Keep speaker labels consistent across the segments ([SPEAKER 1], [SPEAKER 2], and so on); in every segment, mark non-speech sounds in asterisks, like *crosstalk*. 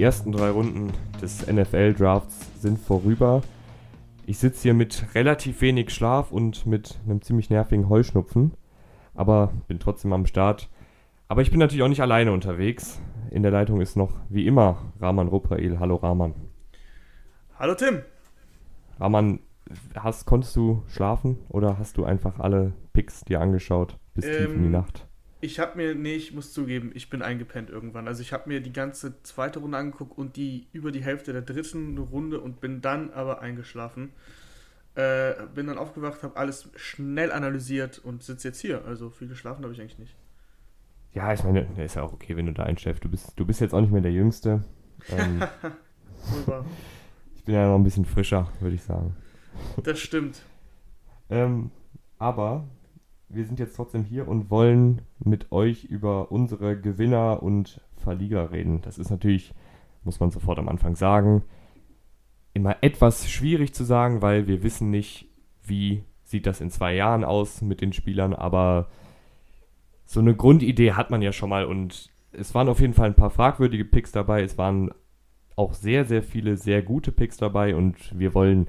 [SPEAKER 1] Die ersten drei Runden des NFL-Drafts sind vorüber. Ich sitze hier mit relativ wenig Schlaf und mit einem ziemlich nervigen Heuschnupfen, aber bin trotzdem am Start. Aber ich bin natürlich auch nicht alleine unterwegs. In der Leitung ist noch wie immer Rahman Ruprael. Hallo Rahman.
[SPEAKER 2] Hallo Tim.
[SPEAKER 1] Rahman, hast, konntest du schlafen oder hast du einfach alle Picks dir angeschaut bis ähm, tief in die ähm, Nacht?
[SPEAKER 2] Ich habe mir, nee, ich muss zugeben, ich bin eingepennt irgendwann. Also ich habe mir die ganze zweite Runde angeguckt und die über die Hälfte der dritten Runde und bin dann aber eingeschlafen. Äh, bin dann aufgewacht, habe alles schnell analysiert und sitze jetzt hier. Also viel geschlafen habe ich eigentlich nicht.
[SPEAKER 1] Ja, ich meine, ist ja auch okay, wenn du da einschläfst. Du bist, du bist jetzt auch nicht mehr der Jüngste. Ähm, *laughs* *laughs* ich bin ja noch ein bisschen frischer, würde ich sagen.
[SPEAKER 2] Das stimmt.
[SPEAKER 1] ähm, aber wir sind jetzt trotzdem hier und wollen mit euch über unsere Gewinner und Verlierer reden. Das ist natürlich, muss man sofort am Anfang sagen, immer etwas schwierig zu sagen, weil wir wissen nicht, wie sieht das in zwei Jahren aus mit den Spielern, aber so eine Grundidee hat man ja schon mal und es waren auf jeden Fall ein paar fragwürdige Picks dabei. Es waren auch sehr, sehr viele sehr gute Picks dabei und wir wollen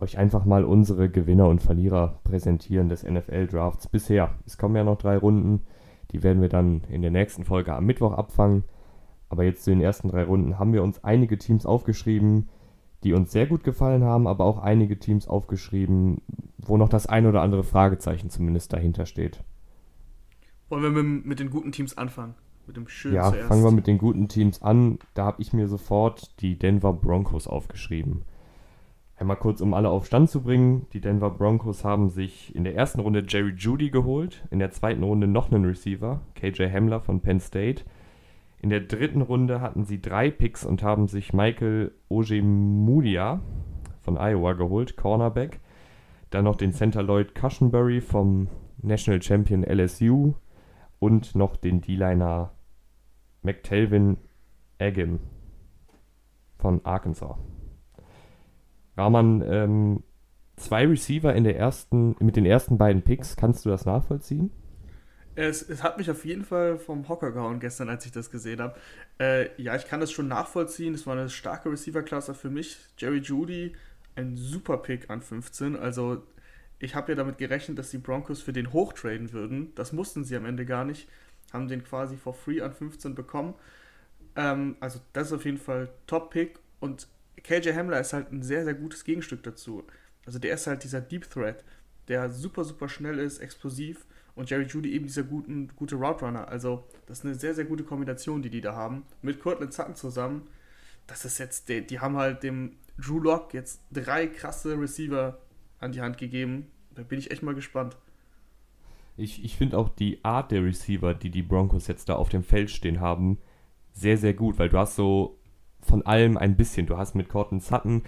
[SPEAKER 1] euch einfach mal unsere Gewinner und Verlierer präsentieren des NFL-Drafts bisher. Es kommen ja noch drei Runden, die werden wir dann in der nächsten Folge am Mittwoch abfangen. Aber jetzt zu den ersten drei Runden haben wir uns einige Teams aufgeschrieben, die uns sehr gut gefallen haben, aber auch einige Teams aufgeschrieben, wo noch das ein oder andere Fragezeichen zumindest dahinter steht.
[SPEAKER 2] Wollen wir mit, mit den guten Teams anfangen? Mit dem schönen
[SPEAKER 1] Ja, zuerst. fangen wir mit den guten Teams an. Da habe ich mir sofort die Denver Broncos aufgeschrieben. Einmal kurz, um alle auf Stand zu bringen. Die Denver Broncos haben sich in der ersten Runde Jerry Judy geholt, in der zweiten Runde noch einen Receiver, KJ Hamler von Penn State. In der dritten Runde hatten sie drei Picks und haben sich Michael Ojemudia von Iowa geholt, Cornerback. Dann noch den Center Lloyd Cushenberry vom National Champion LSU und noch den D-Liner McTelvin Agim von Arkansas. Rahman, ähm, zwei Receiver in der ersten, mit den ersten beiden Picks, kannst du das nachvollziehen?
[SPEAKER 2] Es, es hat mich auf jeden Fall vom Hocker gehauen gestern, als ich das gesehen habe. Äh, ja, ich kann das schon nachvollziehen. Es war eine starke Receiver-Klasse für mich. Jerry Judy, ein super Pick an 15. Also, ich habe ja damit gerechnet, dass die Broncos für den hochtraden würden. Das mussten sie am Ende gar nicht. Haben den quasi for free an 15 bekommen. Ähm, also, das ist auf jeden Fall Top-Pick. Und KJ Hamler ist halt ein sehr, sehr gutes Gegenstück dazu. Also der ist halt dieser Deep Threat, der super, super schnell ist, explosiv und Jerry Judy eben dieser guten, gute Route Runner. Also das ist eine sehr, sehr gute Kombination, die die da haben. Mit Cortland Sutton zusammen, das ist jetzt, die, die haben halt dem Drew Lock jetzt drei krasse Receiver an die Hand gegeben. Da bin ich echt mal gespannt.
[SPEAKER 1] Ich, ich finde auch die Art der Receiver, die die Broncos jetzt da auf dem Feld stehen haben, sehr, sehr gut, weil du hast so von allem ein bisschen. Du hast mit Cortland Sutton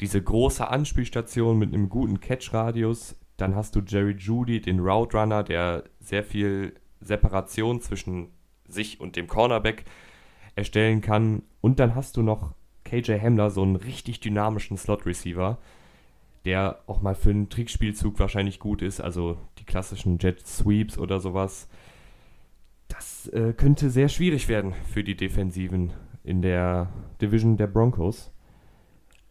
[SPEAKER 1] diese große Anspielstation mit einem guten Catch-Radius. Dann hast du Jerry Judy, den Route Runner, der sehr viel Separation zwischen sich und dem Cornerback erstellen kann. Und dann hast du noch KJ Hamler, so einen richtig dynamischen Slot-Receiver, der auch mal für einen Trickspielzug wahrscheinlich gut ist, also die klassischen Jet Sweeps oder sowas. Das äh, könnte sehr schwierig werden für die Defensiven in der Division der Broncos.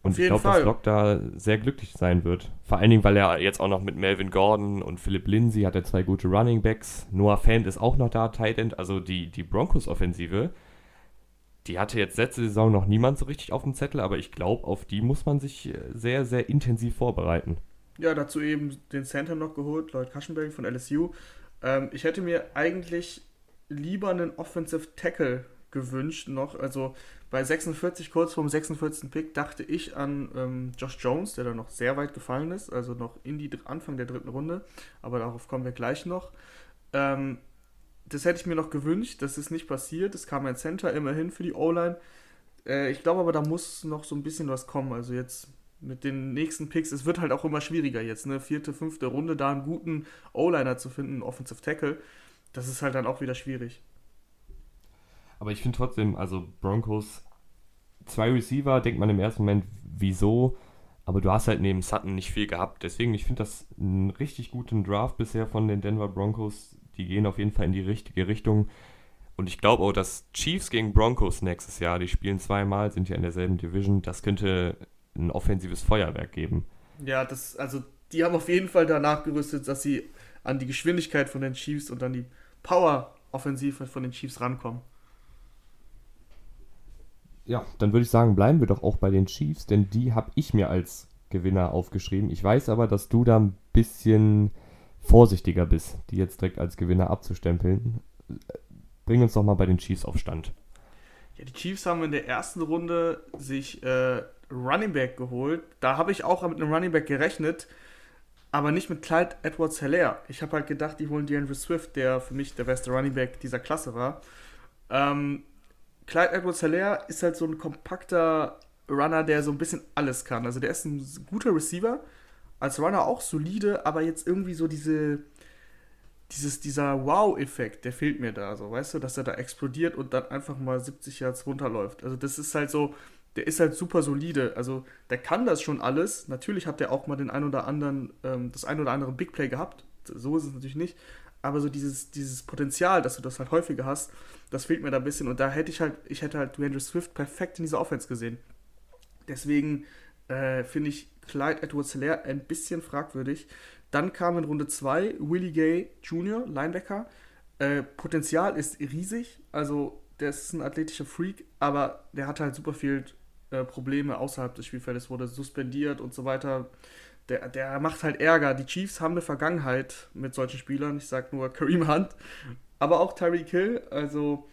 [SPEAKER 1] Und ich glaube, dass Locke da sehr glücklich sein wird. Vor allen Dingen, weil er jetzt auch noch mit Melvin Gordon und Philip Lindsay hat er zwei gute Running Backs. Noah Fant ist auch noch da, Tight End. Also die, die Broncos-Offensive, die hatte jetzt letzte Saison noch niemand so richtig auf dem Zettel, aber ich glaube, auf die muss man sich äh, sehr, sehr intensiv vorbereiten.
[SPEAKER 2] Ja, dazu eben den Center noch geholt, Lloyd Cushenberry von LSU. Ähm, ich hätte mir eigentlich lieber einen Offensive Tackle gewünscht noch. Also bei 46, kurz vorm 46. Pick, dachte ich an ähm, Josh Jones, der da noch sehr weit gefallen ist, also noch in die Anfang der dritten Runde, aber darauf kommen wir gleich noch. Ähm, das hätte ich mir noch gewünscht, das ist nicht passiert. Es kam ein Center immerhin für die O-Line. Äh, ich glaube aber, da muss noch so ein bisschen was kommen. Also jetzt mit den nächsten Picks, es wird halt auch immer schwieriger jetzt, ne? Vierte, fünfte Runde, da einen guten O-Liner zu finden, einen Offensive Tackle, das ist halt dann auch wieder schwierig.
[SPEAKER 1] Aber ich finde trotzdem, also Broncos, zwei Receiver, denkt man im ersten Moment, wieso? Aber du hast halt neben Sutton nicht viel gehabt. Deswegen, ich finde das einen richtig guten Draft bisher von den Denver Broncos. Die gehen auf jeden Fall in die richtige Richtung. Und ich glaube auch, dass Chiefs gegen Broncos nächstes Jahr, die spielen zweimal, sind ja in derselben Division, das könnte ein offensives Feuerwerk geben.
[SPEAKER 2] Ja, das, also die haben auf jeden Fall danach gerüstet, dass sie an die Geschwindigkeit von den Chiefs und an die Power-Offensive von den Chiefs rankommen.
[SPEAKER 1] Ja, dann würde ich sagen, bleiben wir doch auch bei den Chiefs, denn die habe ich mir als Gewinner aufgeschrieben. Ich weiß aber, dass du da ein bisschen vorsichtiger bist, die jetzt direkt als Gewinner abzustempeln. Bring uns doch mal bei den Chiefs auf Stand.
[SPEAKER 2] Ja, die Chiefs haben in der ersten Runde sich äh, Running Back geholt. Da habe ich auch mit einem Running Back gerechnet, aber nicht mit Clyde Edwards Hilaire. Ich habe halt gedacht, die holen DeAndre Swift, der für mich der beste Running Back dieser Klasse war. Ähm, Clyde Edwards Hilaire ist halt so ein kompakter Runner, der so ein bisschen alles kann. Also der ist ein guter Receiver, als Runner auch solide, aber jetzt irgendwie so diese, dieses, dieser Wow-Effekt, der fehlt mir da, so, weißt du, dass er da explodiert und dann einfach mal 70 Yards runterläuft. Also das ist halt so, der ist halt super solide. Also der kann das schon alles. Natürlich hat der auch mal den ein oder anderen, ähm, das ein oder andere Big Play gehabt. So ist es natürlich nicht. Aber so dieses, dieses Potenzial, dass du das halt häufiger hast, das fehlt mir da ein bisschen. Und da hätte ich halt, ich hätte halt DeAndre Swift perfekt in dieser Offense gesehen. Deswegen äh, finde ich Clyde Edwards Hilaire ein bisschen fragwürdig. Dann kam in Runde 2 Willie Gay Jr., Linebacker. Äh, Potenzial ist riesig, also der ist ein athletischer Freak, aber der hat halt super viel äh, Probleme außerhalb des Spielfeldes, wurde suspendiert und so weiter. Der, der macht halt Ärger. Die Chiefs haben eine Vergangenheit mit solchen Spielern. Ich sag nur Kareem Hunt, aber auch Tyreek Hill. Also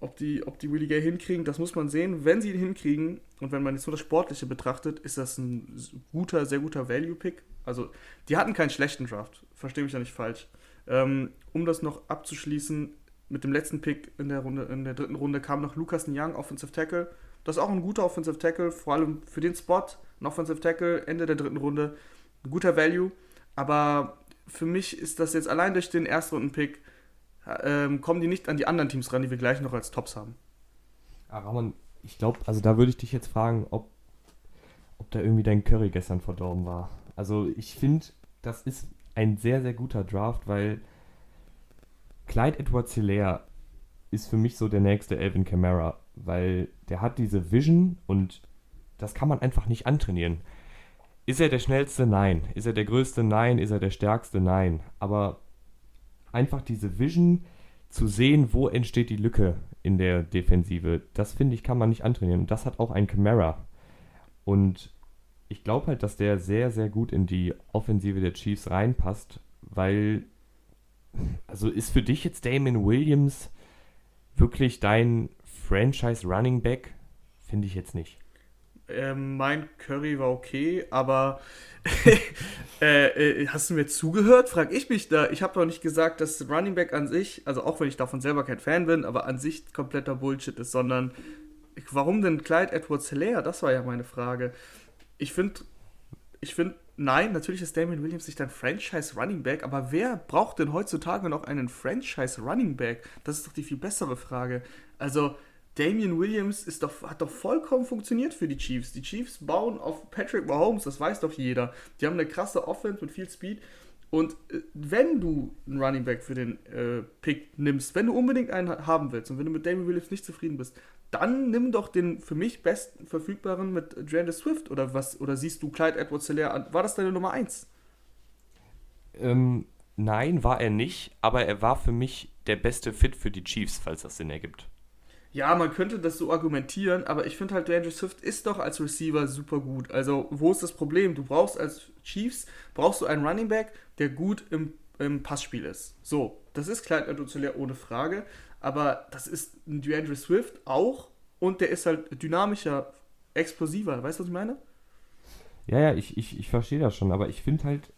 [SPEAKER 2] ob die, ob die Willie Gay hinkriegen, das muss man sehen. Wenn sie ihn hinkriegen und wenn man jetzt nur das Sportliche betrachtet, ist das ein guter, sehr guter Value-Pick. Also, die hatten keinen schlechten Draft, verstehe mich da nicht falsch. Ähm, um das noch abzuschließen, mit dem letzten Pick in der Runde, in der dritten Runde kam noch Lucas Young, Offensive Tackle. Das ist auch ein guter Offensive Tackle, vor allem für den Spot. Ein Offensive Tackle, Ende der dritten Runde. Ein guter Value. Aber für mich ist das jetzt allein durch den Erstrunden-Pick ähm, kommen die nicht an die anderen Teams ran, die wir gleich noch als Tops haben.
[SPEAKER 1] Ja, Ramon, ich glaube, also da würde ich dich jetzt fragen, ob, ob da irgendwie dein Curry gestern verdorben war. Also ich finde, das ist ein sehr, sehr guter Draft, weil Clyde Edwards Hilaire ist für mich so der nächste Elvin Kamara, weil der hat diese Vision und das kann man einfach nicht antrainieren. Ist er der schnellste? Nein. Ist er der größte? Nein. Ist er der stärkste? Nein. Aber einfach diese Vision zu sehen, wo entsteht die Lücke in der Defensive, das finde ich, kann man nicht antrainieren. Und das hat auch ein Camara. Und ich glaube halt, dass der sehr, sehr gut in die Offensive der Chiefs reinpasst, weil, also ist für dich jetzt Damon Williams wirklich dein Franchise Running Back? Finde ich jetzt nicht.
[SPEAKER 2] Ähm, mein Curry war okay, aber *laughs* äh, äh, hast du mir zugehört? Frag ich mich da. Ich habe doch nicht gesagt, dass Running Back an sich, also auch wenn ich davon selber kein Fan bin, aber an sich kompletter Bullshit ist, sondern warum denn Clyde Edwards Hilaire? Das war ja meine Frage. Ich finde, ich finde, nein, natürlich ist Damien Williams nicht ein Franchise Running Back, aber wer braucht denn heutzutage noch einen Franchise Running Back? Das ist doch die viel bessere Frage. Also, Damian Williams ist doch, hat doch vollkommen funktioniert für die Chiefs. Die Chiefs bauen auf Patrick Mahomes, das weiß doch jeder. Die haben eine krasse Offense mit viel Speed. Und äh, wenn du einen Running Back für den äh, Pick nimmst, wenn du unbedingt einen haben willst und wenn du mit Damian Williams nicht zufrieden bist, dann nimm doch den für mich besten verfügbaren mit Drandis Swift oder was? Oder siehst du Clyde Edwards Hilaire an? War das deine Nummer 1?
[SPEAKER 1] Ähm, nein, war er nicht, aber er war für mich der beste Fit für die Chiefs, falls das Sinn ergibt.
[SPEAKER 2] Ja, man könnte das so argumentieren, aber ich finde halt, DeAndre Swift ist doch als Receiver super gut. Also, wo ist das Problem? Du brauchst als Chiefs, brauchst du einen Running Back, der gut im, im Passspiel ist. So, das ist Clyde Edwards ohne Frage, aber das ist ein DeAndre Swift auch und der ist halt dynamischer, explosiver. Weißt du, was ich meine?
[SPEAKER 1] Ja, ja, ich, ich, ich verstehe das schon, aber ich finde halt,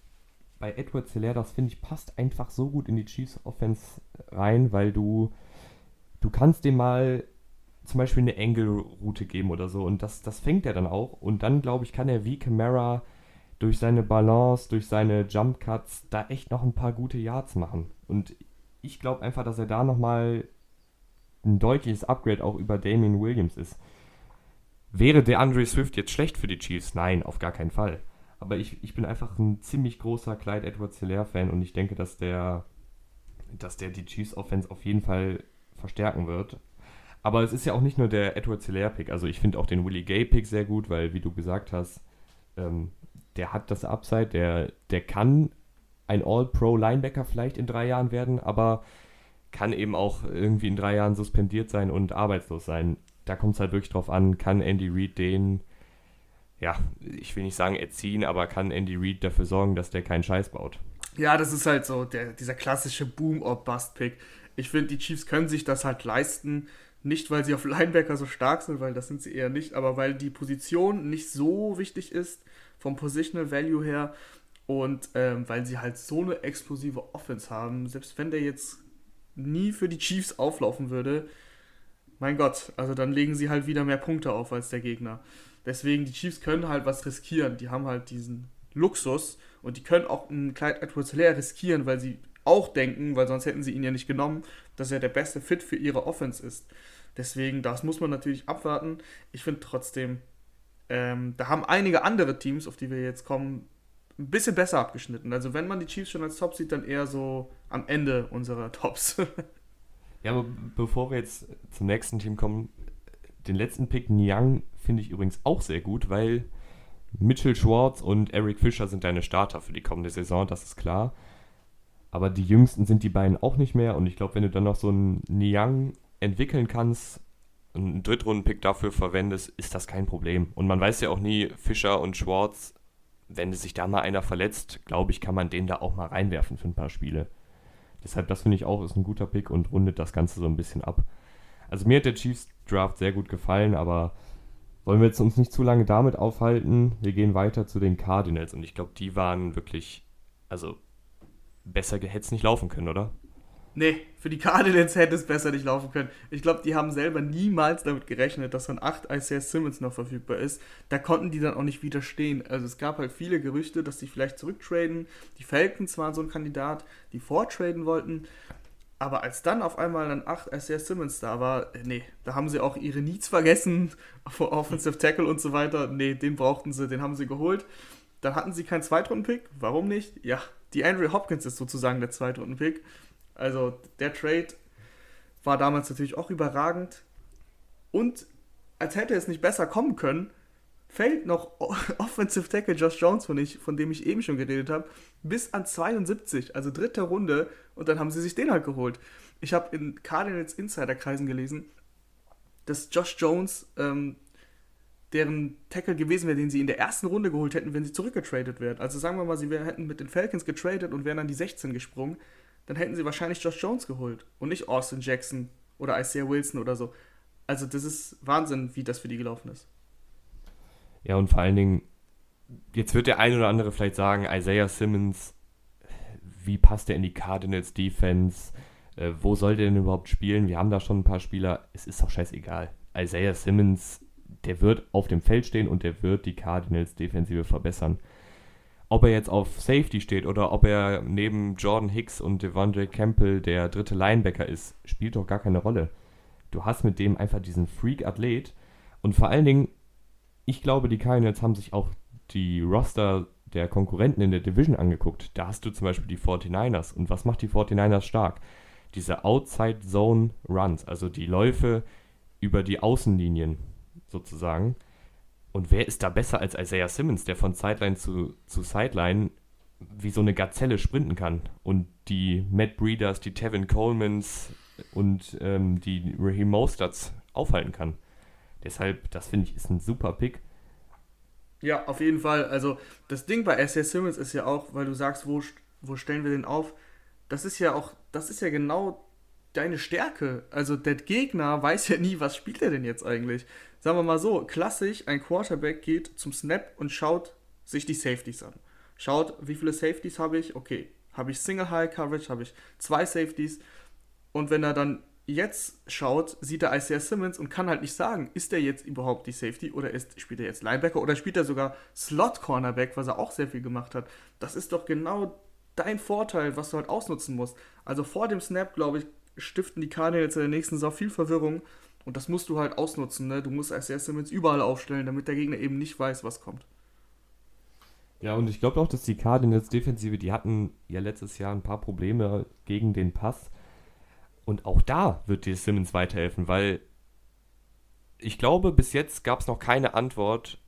[SPEAKER 1] bei Edward Hilaire, das finde ich, passt einfach so gut in die Chiefs Offense rein, weil du du kannst dem mal zum Beispiel eine Angle-Route geben oder so und das, das fängt er dann auch und dann, glaube ich, kann er wie Camara durch seine Balance, durch seine Jump Cuts da echt noch ein paar gute Yards machen und ich glaube einfach, dass er da nochmal ein deutliches Upgrade auch über Damien Williams ist. Wäre der Andre Swift jetzt schlecht für die Chiefs? Nein, auf gar keinen Fall. Aber ich, ich bin einfach ein ziemlich großer Clyde Edwards Hilaire Fan und ich denke, dass der, dass der die Chiefs Offense auf jeden Fall verstärken wird. Aber es ist ja auch nicht nur der Edward Hilaire-Pick. Also ich finde auch den Willie Gay-Pick sehr gut, weil, wie du gesagt hast, ähm, der hat das Upside, der, der kann ein All-Pro-Linebacker vielleicht in drei Jahren werden, aber kann eben auch irgendwie in drei Jahren suspendiert sein und arbeitslos sein. Da kommt es halt wirklich drauf an, kann Andy Reid den, ja, ich will nicht sagen erziehen, aber kann Andy Reid dafür sorgen, dass der keinen Scheiß baut.
[SPEAKER 2] Ja, das ist halt so der, dieser klassische Boom-or-Bust-Pick. Ich finde, die Chiefs können sich das halt leisten. Nicht, weil sie auf Linebacker so stark sind, weil das sind sie eher nicht, aber weil die Position nicht so wichtig ist, vom Positional Value her. Und ähm, weil sie halt so eine explosive Offense haben, selbst wenn der jetzt nie für die Chiefs auflaufen würde, mein Gott, also dann legen sie halt wieder mehr Punkte auf als der Gegner. Deswegen, die Chiefs können halt was riskieren. Die haben halt diesen Luxus und die können auch einen Clyde Edwards Hilaire riskieren, weil sie auch denken, weil sonst hätten sie ihn ja nicht genommen, dass er der beste Fit für ihre Offense ist. Deswegen, das muss man natürlich abwarten. Ich finde trotzdem, ähm, da haben einige andere Teams, auf die wir jetzt kommen, ein bisschen besser abgeschnitten. Also wenn man die Chiefs schon als Top sieht, dann eher so am Ende unserer *laughs* Tops.
[SPEAKER 1] ja, aber bevor wir jetzt zum nächsten Team kommen, den letzten Pick Niang finde ich übrigens auch sehr gut, weil Mitchell Schwartz und Eric Fischer sind deine Starter für die kommende Saison, das ist klar. Aber die jüngsten sind die beiden auch nicht mehr und ich glaube, wenn du dann noch so einen Niang entwickeln kannst, einen Drittrunden-Pick dafür verwendest, ist das kein Problem. Und man weiß ja auch nie, Fischer und Schwartz, wenn sich da mal einer verletzt, glaube ich, kann man den da auch mal reinwerfen für ein paar Spiele. Deshalb, das finde ich auch, ist ein guter Pick und rundet das Ganze so ein bisschen ab. Also mir hat der Chiefs Draft sehr gut gefallen, aber wollen wir jetzt uns nicht zu lange damit aufhalten. Wir gehen weiter zu den Cardinals und ich glaube, die waren wirklich, also besser hätte es nicht laufen können, oder?
[SPEAKER 2] Nee, für die Cardinals hätte es besser nicht laufen können. Ich glaube, die haben selber niemals damit gerechnet, dass dann 8 Isaiah Simmons noch verfügbar ist. Da konnten die dann auch nicht widerstehen. Also es gab halt viele Gerüchte, dass sie vielleicht zurücktraden. Die Falcons waren so ein Kandidat, die vortraden wollten. Aber als dann auf einmal dann 8 Isaiah Simmons da war, nee, da haben sie auch ihre Needs vergessen, *laughs* Offensive Tackle und so weiter. Nee, den brauchten sie, den haben sie geholt. Dann hatten sie keinen Zweitrunden-Pick. Warum nicht? Ja, die Andrew Hopkins ist sozusagen der Zweitrunden-Pick. Also der Trade war damals natürlich auch überragend. Und als hätte es nicht besser kommen können, fällt noch *laughs* Offensive Tackle Josh Jones, von, ich, von dem ich eben schon geredet habe, bis an 72, also dritte Runde. Und dann haben sie sich den halt geholt. Ich habe in Cardinals Insider-Kreisen gelesen, dass Josh Jones ähm, deren Tackle gewesen wäre, den sie in der ersten Runde geholt hätten, wenn sie zurückgetradet wären. Also sagen wir mal, sie wär, hätten mit den Falcons getradet und wären dann die 16 gesprungen dann hätten sie wahrscheinlich Josh Jones geholt und nicht Austin Jackson oder Isaiah Wilson oder so. Also das ist Wahnsinn, wie das für die gelaufen ist.
[SPEAKER 1] Ja, und vor allen Dingen, jetzt wird der ein oder andere vielleicht sagen, Isaiah Simmons, wie passt der in die Cardinals Defense? Äh, wo soll der denn überhaupt spielen? Wir haben da schon ein paar Spieler. Es ist doch scheißegal. Isaiah Simmons, der wird auf dem Feld stehen und der wird die Cardinals Defensive verbessern ob er jetzt auf Safety steht oder ob er neben Jordan Hicks und Devondre Campbell der dritte Linebacker ist, spielt doch gar keine Rolle. Du hast mit dem einfach diesen Freak-Athlet und vor allen Dingen, ich glaube, die Cardinals haben sich auch die Roster der Konkurrenten in der Division angeguckt. Da hast du zum Beispiel die 49ers. Und was macht die 49ers stark? Diese Outside Zone Runs, also die Läufe über die Außenlinien sozusagen. Und wer ist da besser als Isaiah Simmons, der von Sideline zu, zu Sideline wie so eine Gazelle sprinten kann und die Matt Breeders, die Tevin Colemans und ähm, die Raheem Mosterts aufhalten kann. Deshalb, das finde ich, ist ein super Pick.
[SPEAKER 2] Ja, auf jeden Fall. Also das Ding bei Isaiah Simmons ist ja auch, weil du sagst, wo, wo stellen wir den auf? Das ist ja auch, das ist ja genau deine Stärke. Also der Gegner weiß ja nie, was spielt er denn jetzt eigentlich. Sagen wir mal so, klassisch, ein Quarterback geht zum Snap und schaut sich die Safeties an. Schaut, wie viele Safeties habe ich? Okay, habe ich Single High Coverage, habe ich zwei Safeties. Und wenn er dann jetzt schaut, sieht er Isaiah Simmons und kann halt nicht sagen, ist er jetzt überhaupt die Safety oder ist, spielt er jetzt Linebacker oder spielt er sogar Slot Cornerback, was er auch sehr viel gemacht hat. Das ist doch genau dein Vorteil, was du halt ausnutzen musst. Also vor dem Snap, glaube ich, stiften die Cardinals in der nächsten Saison viel Verwirrung. Und das musst du halt ausnutzen. Ne? Du musst als Simmons überall aufstellen, damit der Gegner eben nicht weiß, was kommt.
[SPEAKER 1] Ja, und ich glaube auch, dass die Cardinals Defensive, die hatten ja letztes Jahr ein paar Probleme gegen den Pass. Und auch da wird dir Simmons weiterhelfen, weil ich glaube, bis jetzt gab es noch keine Antwort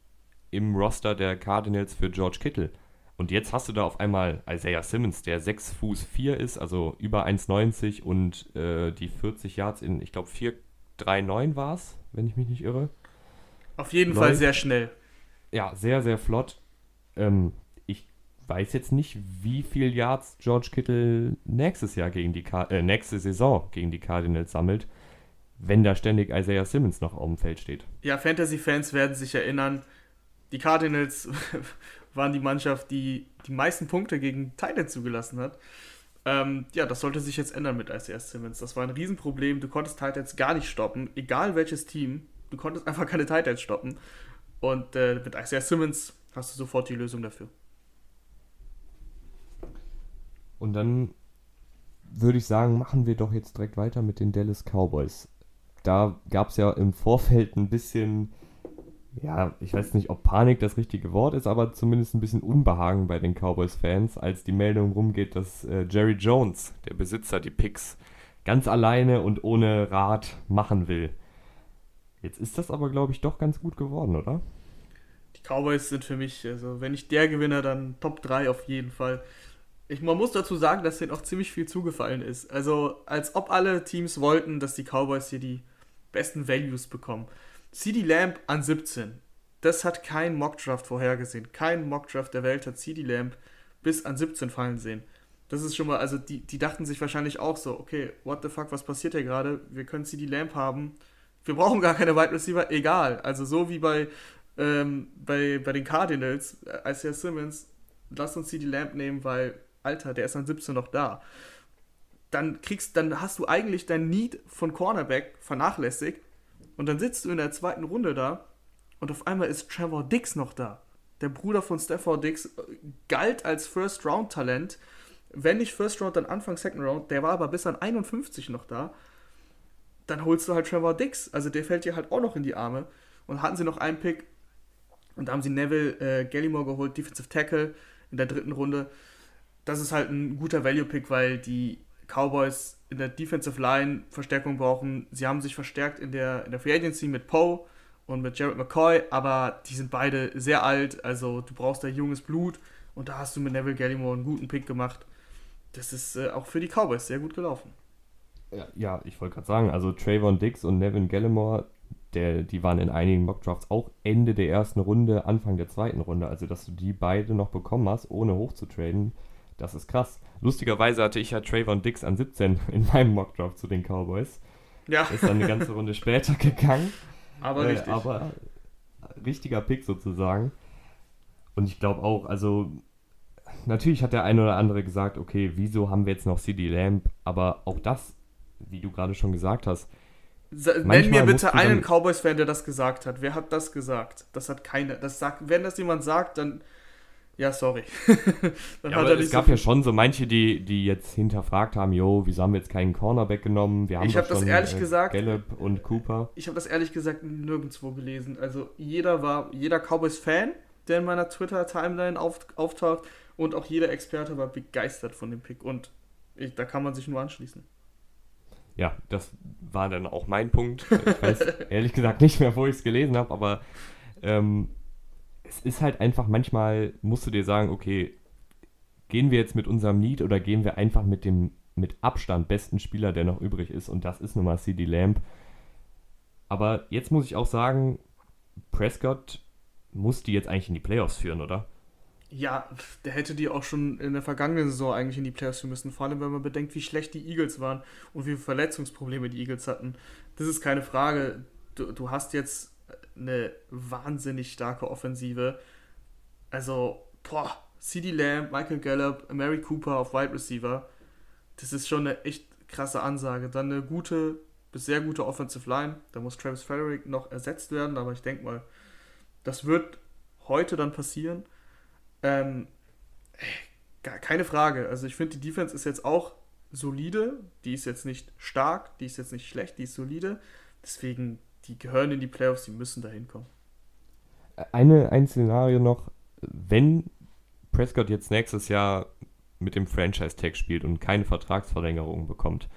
[SPEAKER 1] im Roster der Cardinals für George Kittle. Und jetzt hast du da auf einmal Isaiah Simmons, der 6 Fuß 4 ist, also über 1,90 und äh, die 40 Yards in, ich glaube, 4,39 war es, wenn ich mich nicht irre.
[SPEAKER 2] Auf jeden Läuft. Fall sehr schnell.
[SPEAKER 1] Ja, sehr, sehr flott. Ähm, ich weiß jetzt nicht, wie viel Yards George Kittle nächstes Jahr gegen die Car äh, nächste Saison gegen die Cardinals sammelt, wenn da ständig Isaiah Simmons noch auf dem Feld steht.
[SPEAKER 2] Ja, Fantasy-Fans werden sich erinnern, die Cardinals *laughs* waren die Mannschaft, die die meisten Punkte gegen Titans zugelassen hat. Ähm, ja, das sollte sich jetzt ändern mit Isaiah Simmons. Das war ein Riesenproblem. Du konntest Titans gar nicht stoppen, egal welches Team. Du konntest einfach keine Titans stoppen. Und äh, mit Isaiah Simmons hast du sofort die Lösung dafür.
[SPEAKER 1] Und dann würde ich sagen, machen wir doch jetzt direkt weiter mit den Dallas Cowboys. Da gab es ja im Vorfeld ein bisschen ja, ich weiß nicht, ob Panik das richtige Wort ist, aber zumindest ein bisschen Unbehagen bei den Cowboys-Fans, als die Meldung rumgeht, dass äh, Jerry Jones, der Besitzer, die Picks ganz alleine und ohne Rat machen will. Jetzt ist das aber, glaube ich, doch ganz gut geworden, oder?
[SPEAKER 2] Die Cowboys sind für mich, also wenn nicht der Gewinner, dann Top 3 auf jeden Fall. Ich, man muss dazu sagen, dass denen auch ziemlich viel zugefallen ist. Also als ob alle Teams wollten, dass die Cowboys hier die besten Values bekommen. CD Lamp an 17. Das hat kein Mockdraft vorhergesehen. Kein Mockdraft der Welt hat CD Lamp bis an 17 fallen sehen. Das ist schon mal, also die, die dachten sich wahrscheinlich auch so, okay, what the fuck, was passiert hier gerade? Wir können CD Lamp haben. Wir brauchen gar keine Wide Receiver, egal. Also so wie bei, ähm, bei, bei den Cardinals, äh, Isaiah Simmons, lass uns CD Lamp nehmen, weil, Alter, der ist an 17 noch da. Dann kriegst, dann hast du eigentlich dein Need von Cornerback vernachlässigt und dann sitzt du in der zweiten Runde da und auf einmal ist Trevor Dix noch da. Der Bruder von Stafford Dix äh, galt als First-Round-Talent. Wenn nicht First Round, dann Anfang Second Round. Der war aber bis an 51 noch da. Dann holst du halt Trevor Dix. Also der fällt dir halt auch noch in die Arme. Und hatten sie noch einen Pick. Und da haben sie Neville äh, Gallimore geholt, Defensive Tackle in der dritten Runde. Das ist halt ein guter Value-Pick, weil die Cowboys in der Defensive Line Verstärkung brauchen. Sie haben sich verstärkt in der, in der Free Agency mit Poe und mit Jared McCoy, aber die sind beide sehr alt, also du brauchst da junges Blut und da hast du mit Neville Gallimore einen guten Pick gemacht. Das ist äh, auch für die Cowboys sehr gut gelaufen.
[SPEAKER 1] Ja, ja ich wollte gerade sagen, also Trayvon Dix und Nevin Gallimore, der, die waren in einigen Mockdrafts auch Ende der ersten Runde, Anfang der zweiten Runde. Also, dass du die beide noch bekommen hast, ohne hochzutraden, das ist krass. Lustigerweise hatte ich ja Trayvon Dix an 17 in meinem Mockdraft zu den Cowboys. Ja. Ist dann eine ganze Runde später gegangen.
[SPEAKER 2] Aber äh, richtig.
[SPEAKER 1] Aber richtiger Pick sozusagen. Und ich glaube auch, also natürlich hat der eine oder andere gesagt, okay, wieso haben wir jetzt noch CD Lamb? Aber auch das, wie du gerade schon gesagt hast.
[SPEAKER 2] Nenn mir bitte einen Cowboys-Fan, der das gesagt hat. Wer hat das gesagt? Das hat keiner. Das sagt, wenn das jemand sagt, dann ja, sorry. *laughs*
[SPEAKER 1] ja, aber es gab so ja schon so manche, die, die jetzt hinterfragt haben, jo, wieso haben wir jetzt keinen Cornerback genommen? Wir haben
[SPEAKER 2] ich habe das ehrlich
[SPEAKER 1] äh,
[SPEAKER 2] gesagt,
[SPEAKER 1] Gallup und Cooper.
[SPEAKER 2] Ich habe das ehrlich gesagt nirgendwo gelesen. Also jeder war, jeder Cowboys-Fan, der in meiner Twitter-Timeline auf, auftaucht und auch jeder Experte war begeistert von dem Pick und ich, da kann man sich nur anschließen.
[SPEAKER 1] Ja, das war dann auch mein Punkt. Ich weiß *laughs* ehrlich gesagt nicht mehr, wo ich es gelesen habe, aber ähm, es ist halt einfach manchmal, musst du dir sagen, okay, gehen wir jetzt mit unserem Need oder gehen wir einfach mit dem mit Abstand besten Spieler, der noch übrig ist und das ist nun mal CD Lamb. Aber jetzt muss ich auch sagen, Prescott muss die jetzt eigentlich in die Playoffs führen, oder?
[SPEAKER 2] Ja, der hätte die auch schon in der vergangenen Saison eigentlich in die Playoffs führen müssen. Vor allem, wenn man bedenkt, wie schlecht die Eagles waren und wie viele Verletzungsprobleme die Eagles hatten. Das ist keine Frage. Du, du hast jetzt eine wahnsinnig starke Offensive. Also, boah, CD Lamb, Michael Gallup, Mary Cooper auf Wide Receiver. Das ist schon eine echt krasse Ansage. Dann eine gute bis sehr gute Offensive Line. Da muss Travis Frederick noch ersetzt werden, aber ich denke mal, das wird heute dann passieren. Ähm, keine Frage. Also ich finde, die Defense ist jetzt auch solide. Die ist jetzt nicht stark, die ist jetzt nicht schlecht, die ist solide. Deswegen die gehören in die Playoffs, die müssen da hinkommen.
[SPEAKER 1] Eine, ein Szenario noch, wenn Prescott jetzt nächstes Jahr mit dem Franchise-Tag spielt und keine Vertragsverlängerung bekommt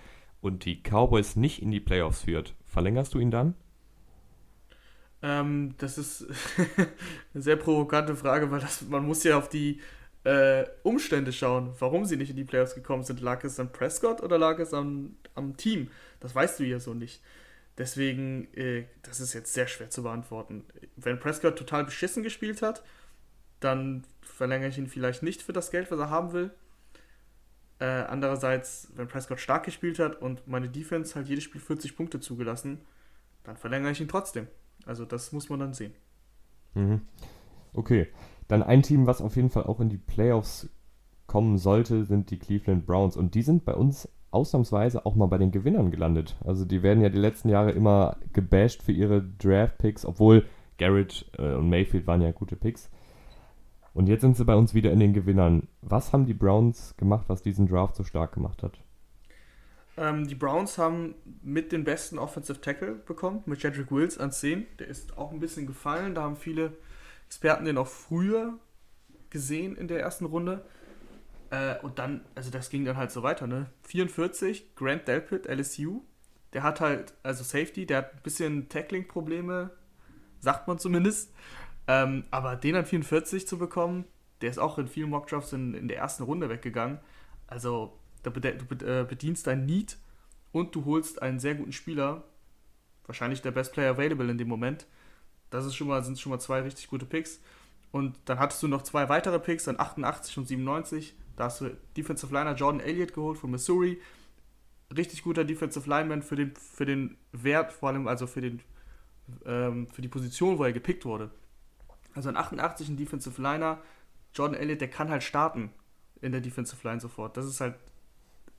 [SPEAKER 1] und die Cowboys nicht in die Playoffs führt, verlängerst du ihn dann?
[SPEAKER 2] Ähm, das ist *laughs* eine sehr provokante Frage, weil das, man muss ja auf die äh, Umstände schauen, warum sie nicht in die Playoffs gekommen sind. Lag es an Prescott oder lag es am, am Team? Das weißt du ja so nicht. Deswegen, äh, das ist jetzt sehr schwer zu beantworten. Wenn Prescott total beschissen gespielt hat, dann verlängere ich ihn vielleicht nicht für das Geld, was er haben will. Äh, andererseits, wenn Prescott stark gespielt hat und meine Defense halt jedes Spiel 40 Punkte zugelassen, dann verlängere ich ihn trotzdem. Also das muss man dann sehen.
[SPEAKER 1] Mhm. Okay, dann ein Team, was auf jeden Fall auch in die Playoffs kommen sollte, sind die Cleveland Browns. Und die sind bei uns ausnahmsweise auch mal bei den Gewinnern gelandet. Also die werden ja die letzten Jahre immer gebasht für ihre Draft-Picks, obwohl Garrett äh, und Mayfield waren ja gute Picks. Und jetzt sind sie bei uns wieder in den Gewinnern. Was haben die Browns gemacht, was diesen Draft so stark gemacht hat?
[SPEAKER 2] Ähm, die Browns haben mit den besten Offensive Tackle bekommen, mit Jedrick Wills an 10. Der ist auch ein bisschen gefallen. Da haben viele Experten den auch früher gesehen in der ersten Runde. Äh, und dann, also das ging dann halt so weiter, ne? 44, Grant Delpit, LSU. Der hat halt, also Safety, der hat ein bisschen Tackling-Probleme, sagt man zumindest. Ähm, aber den an 44 zu bekommen, der ist auch in vielen Mockdrafts in, in der ersten Runde weggegangen. Also du äh, bedienst dein Need und du holst einen sehr guten Spieler, wahrscheinlich der Best Player available in dem Moment. Das ist schon mal, sind schon mal zwei richtig gute Picks. Und dann hattest du noch zwei weitere Picks, dann 88 und 97. Da hast du Defensive Liner Jordan Elliott geholt von Missouri. Richtig guter Defensive Lineman für den, für den Wert, vor allem also für, den, ähm, für die Position, wo er gepickt wurde. Also ein 88 ein Defensive Liner. Jordan Elliott, der kann halt starten in der Defensive Line sofort. Das ist halt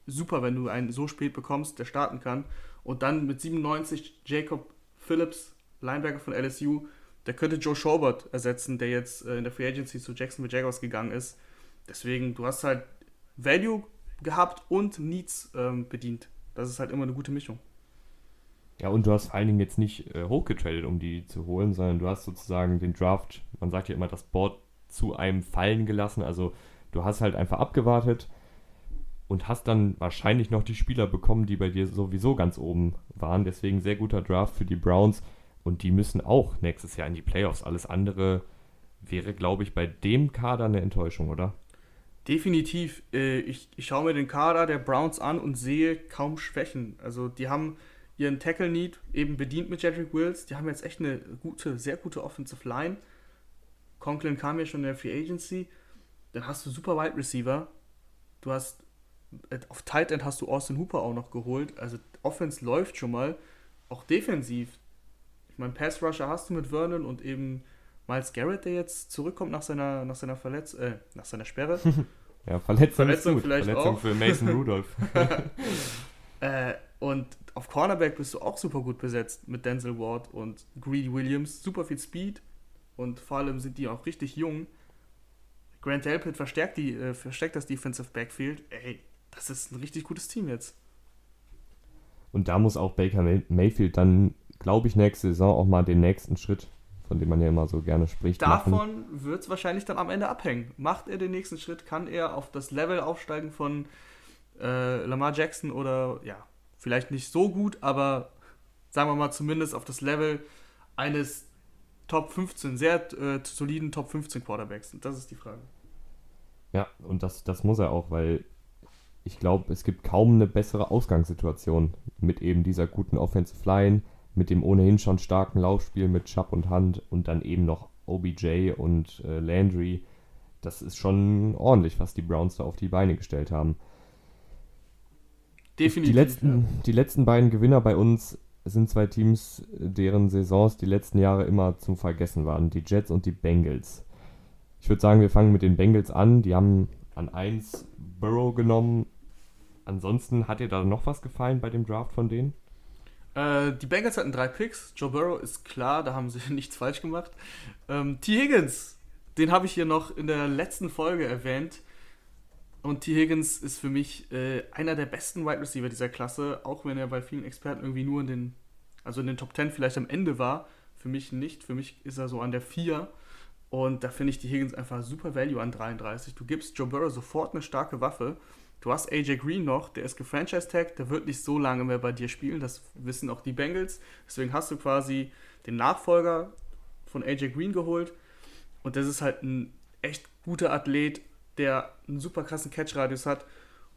[SPEAKER 2] super, wenn du einen so spät bekommst, der starten kann. Und dann mit 97 Jacob Phillips, Linebacker von LSU, der könnte Joe Schobert ersetzen, der jetzt äh, in der Free Agency zu Jacksonville Jaguars gegangen ist. Deswegen, du hast halt Value gehabt und Needs ähm, bedient. Das ist halt immer eine gute Mischung.
[SPEAKER 1] Ja, und du hast vor allen Dingen jetzt nicht äh, hochgetradet, um die zu holen, sondern du hast sozusagen den Draft, man sagt ja immer, das Board zu einem fallen gelassen. Also du hast halt einfach abgewartet, und hast dann wahrscheinlich noch die Spieler bekommen, die bei dir sowieso ganz oben waren. Deswegen sehr guter Draft für die Browns und die müssen auch nächstes Jahr in die Playoffs. Alles andere wäre, glaube ich, bei dem Kader eine Enttäuschung, oder?
[SPEAKER 2] Definitiv. Äh, ich, ich schaue mir den Kader der Browns an und sehe kaum Schwächen. Also die haben ihren Tackle-Need eben bedient mit Jedrick Wills. Die haben jetzt echt eine gute, sehr gute Offensive Line. Conklin kam ja schon in der Free Agency. Dann hast du super Wide Receiver. Du hast auf Tight End hast du Austin Hooper auch noch geholt. Also Offense läuft schon mal. Auch defensiv. Ich meine, Pass Rusher hast du mit Vernon und eben Miles Garrett, der jetzt zurückkommt nach seiner, nach seiner Verletzung, äh, nach seiner Sperre. *laughs*
[SPEAKER 1] ja, Verletzung,
[SPEAKER 2] Verletzung vielleicht
[SPEAKER 1] Verletzung
[SPEAKER 2] auch.
[SPEAKER 1] für Mason Rudolph. *laughs* *laughs*
[SPEAKER 2] äh, und auf Cornerback bist du auch super gut besetzt mit Denzel Ward und Greedy Williams. Super viel Speed und vor allem sind die auch richtig jung. Grant Delpit verstärkt, die, äh, verstärkt das Defensive Backfield. Ey, das ist ein richtig gutes Team jetzt.
[SPEAKER 1] Und da muss auch Baker Mayfield dann, glaube ich, nächste Saison auch mal den nächsten Schritt, von dem man ja immer so gerne spricht.
[SPEAKER 2] Davon wird es wahrscheinlich dann am Ende abhängen. Macht er den nächsten Schritt, kann er auf das Level aufsteigen von äh, Lamar Jackson oder ja, vielleicht nicht so gut, aber sagen wir mal zumindest auf das Level eines Top 15, sehr äh, soliden Top 15 Quarterbacks. Und das ist die Frage.
[SPEAKER 1] Ja, und das, das muss er auch, weil ich glaube, es gibt kaum eine bessere Ausgangssituation mit eben dieser guten Offensive Line, mit dem ohnehin schon starken Laufspiel mit Chubb und Hunt und dann eben noch OBJ und äh, Landry. Das ist schon ordentlich, was die Browns da auf die Beine gestellt haben. Definitiv. Die letzten, ja. die letzten beiden Gewinner bei uns sind zwei Teams, deren Saisons die letzten Jahre immer zum Vergessen waren. Die Jets und die Bengals. Ich würde sagen, wir fangen mit den Bengals an. Die haben an 1 Burrow genommen, Ansonsten hat dir da noch was gefallen bei dem Draft von denen?
[SPEAKER 2] Äh, die Bengals hatten drei Picks. Joe Burrow ist klar, da haben sie *laughs* nichts falsch gemacht. Ähm, T. Higgins, den habe ich hier noch in der letzten Folge erwähnt. Und T. Higgins ist für mich äh, einer der besten Wide Receiver dieser Klasse, auch wenn er bei vielen Experten irgendwie nur in den, also in den Top 10 vielleicht am Ende war. Für mich nicht. Für mich ist er so an der 4. Und da finde ich die Higgins einfach super Value an 33. Du gibst Joe Burrow sofort eine starke Waffe Du hast AJ Green noch, der ist gefranchise-tag, der wird nicht so lange mehr bei dir spielen, das wissen auch die Bengals. Deswegen hast du quasi den Nachfolger von AJ Green geholt. Und das ist halt ein echt guter Athlet, der einen super krassen Catch-Radius hat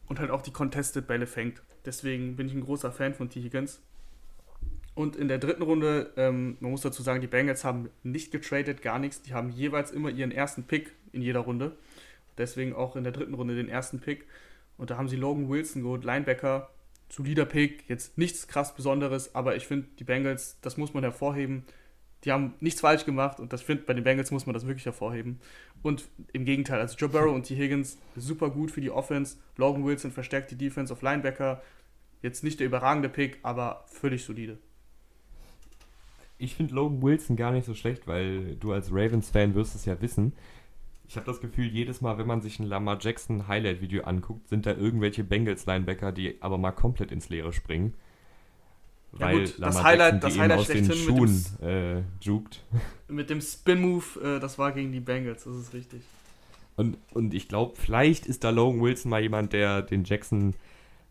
[SPEAKER 2] und halt auch die Contested Bälle fängt. Deswegen bin ich ein großer Fan von T. Higgins. Und in der dritten Runde, ähm, man muss dazu sagen, die Bengals haben nicht getradet, gar nichts. Die haben jeweils immer ihren ersten Pick in jeder Runde. Deswegen auch in der dritten Runde den ersten Pick. Und da haben sie Logan Wilson geholt, Linebacker, solider Pick, jetzt nichts krass Besonderes, aber ich finde, die Bengals, das muss man hervorheben. Die haben nichts falsch gemacht und das finde bei den Bengals muss man das wirklich hervorheben. Und im Gegenteil, also Joe Burrow und T. Higgins super gut für die Offense. Logan Wilson verstärkt die Defense auf Linebacker. Jetzt nicht der überragende Pick, aber völlig solide.
[SPEAKER 1] Ich finde Logan Wilson gar nicht so schlecht, weil du als Ravens-Fan wirst es ja wissen. Ich habe das Gefühl, jedes Mal, wenn man sich ein Lamar Jackson Highlight-Video anguckt, sind da irgendwelche Bengals-Linebacker, die aber mal komplett ins Leere springen.
[SPEAKER 2] Ja weil gut, Lamar das Highlight, Jackson, das Highlight aus den
[SPEAKER 1] Schuhen mit dem, äh, juckt. *laughs*
[SPEAKER 2] Mit dem Spin-Move, äh, das war gegen die Bengals, das ist richtig.
[SPEAKER 1] Und, und ich glaube, vielleicht ist da Logan Wilson mal jemand, der den Jackson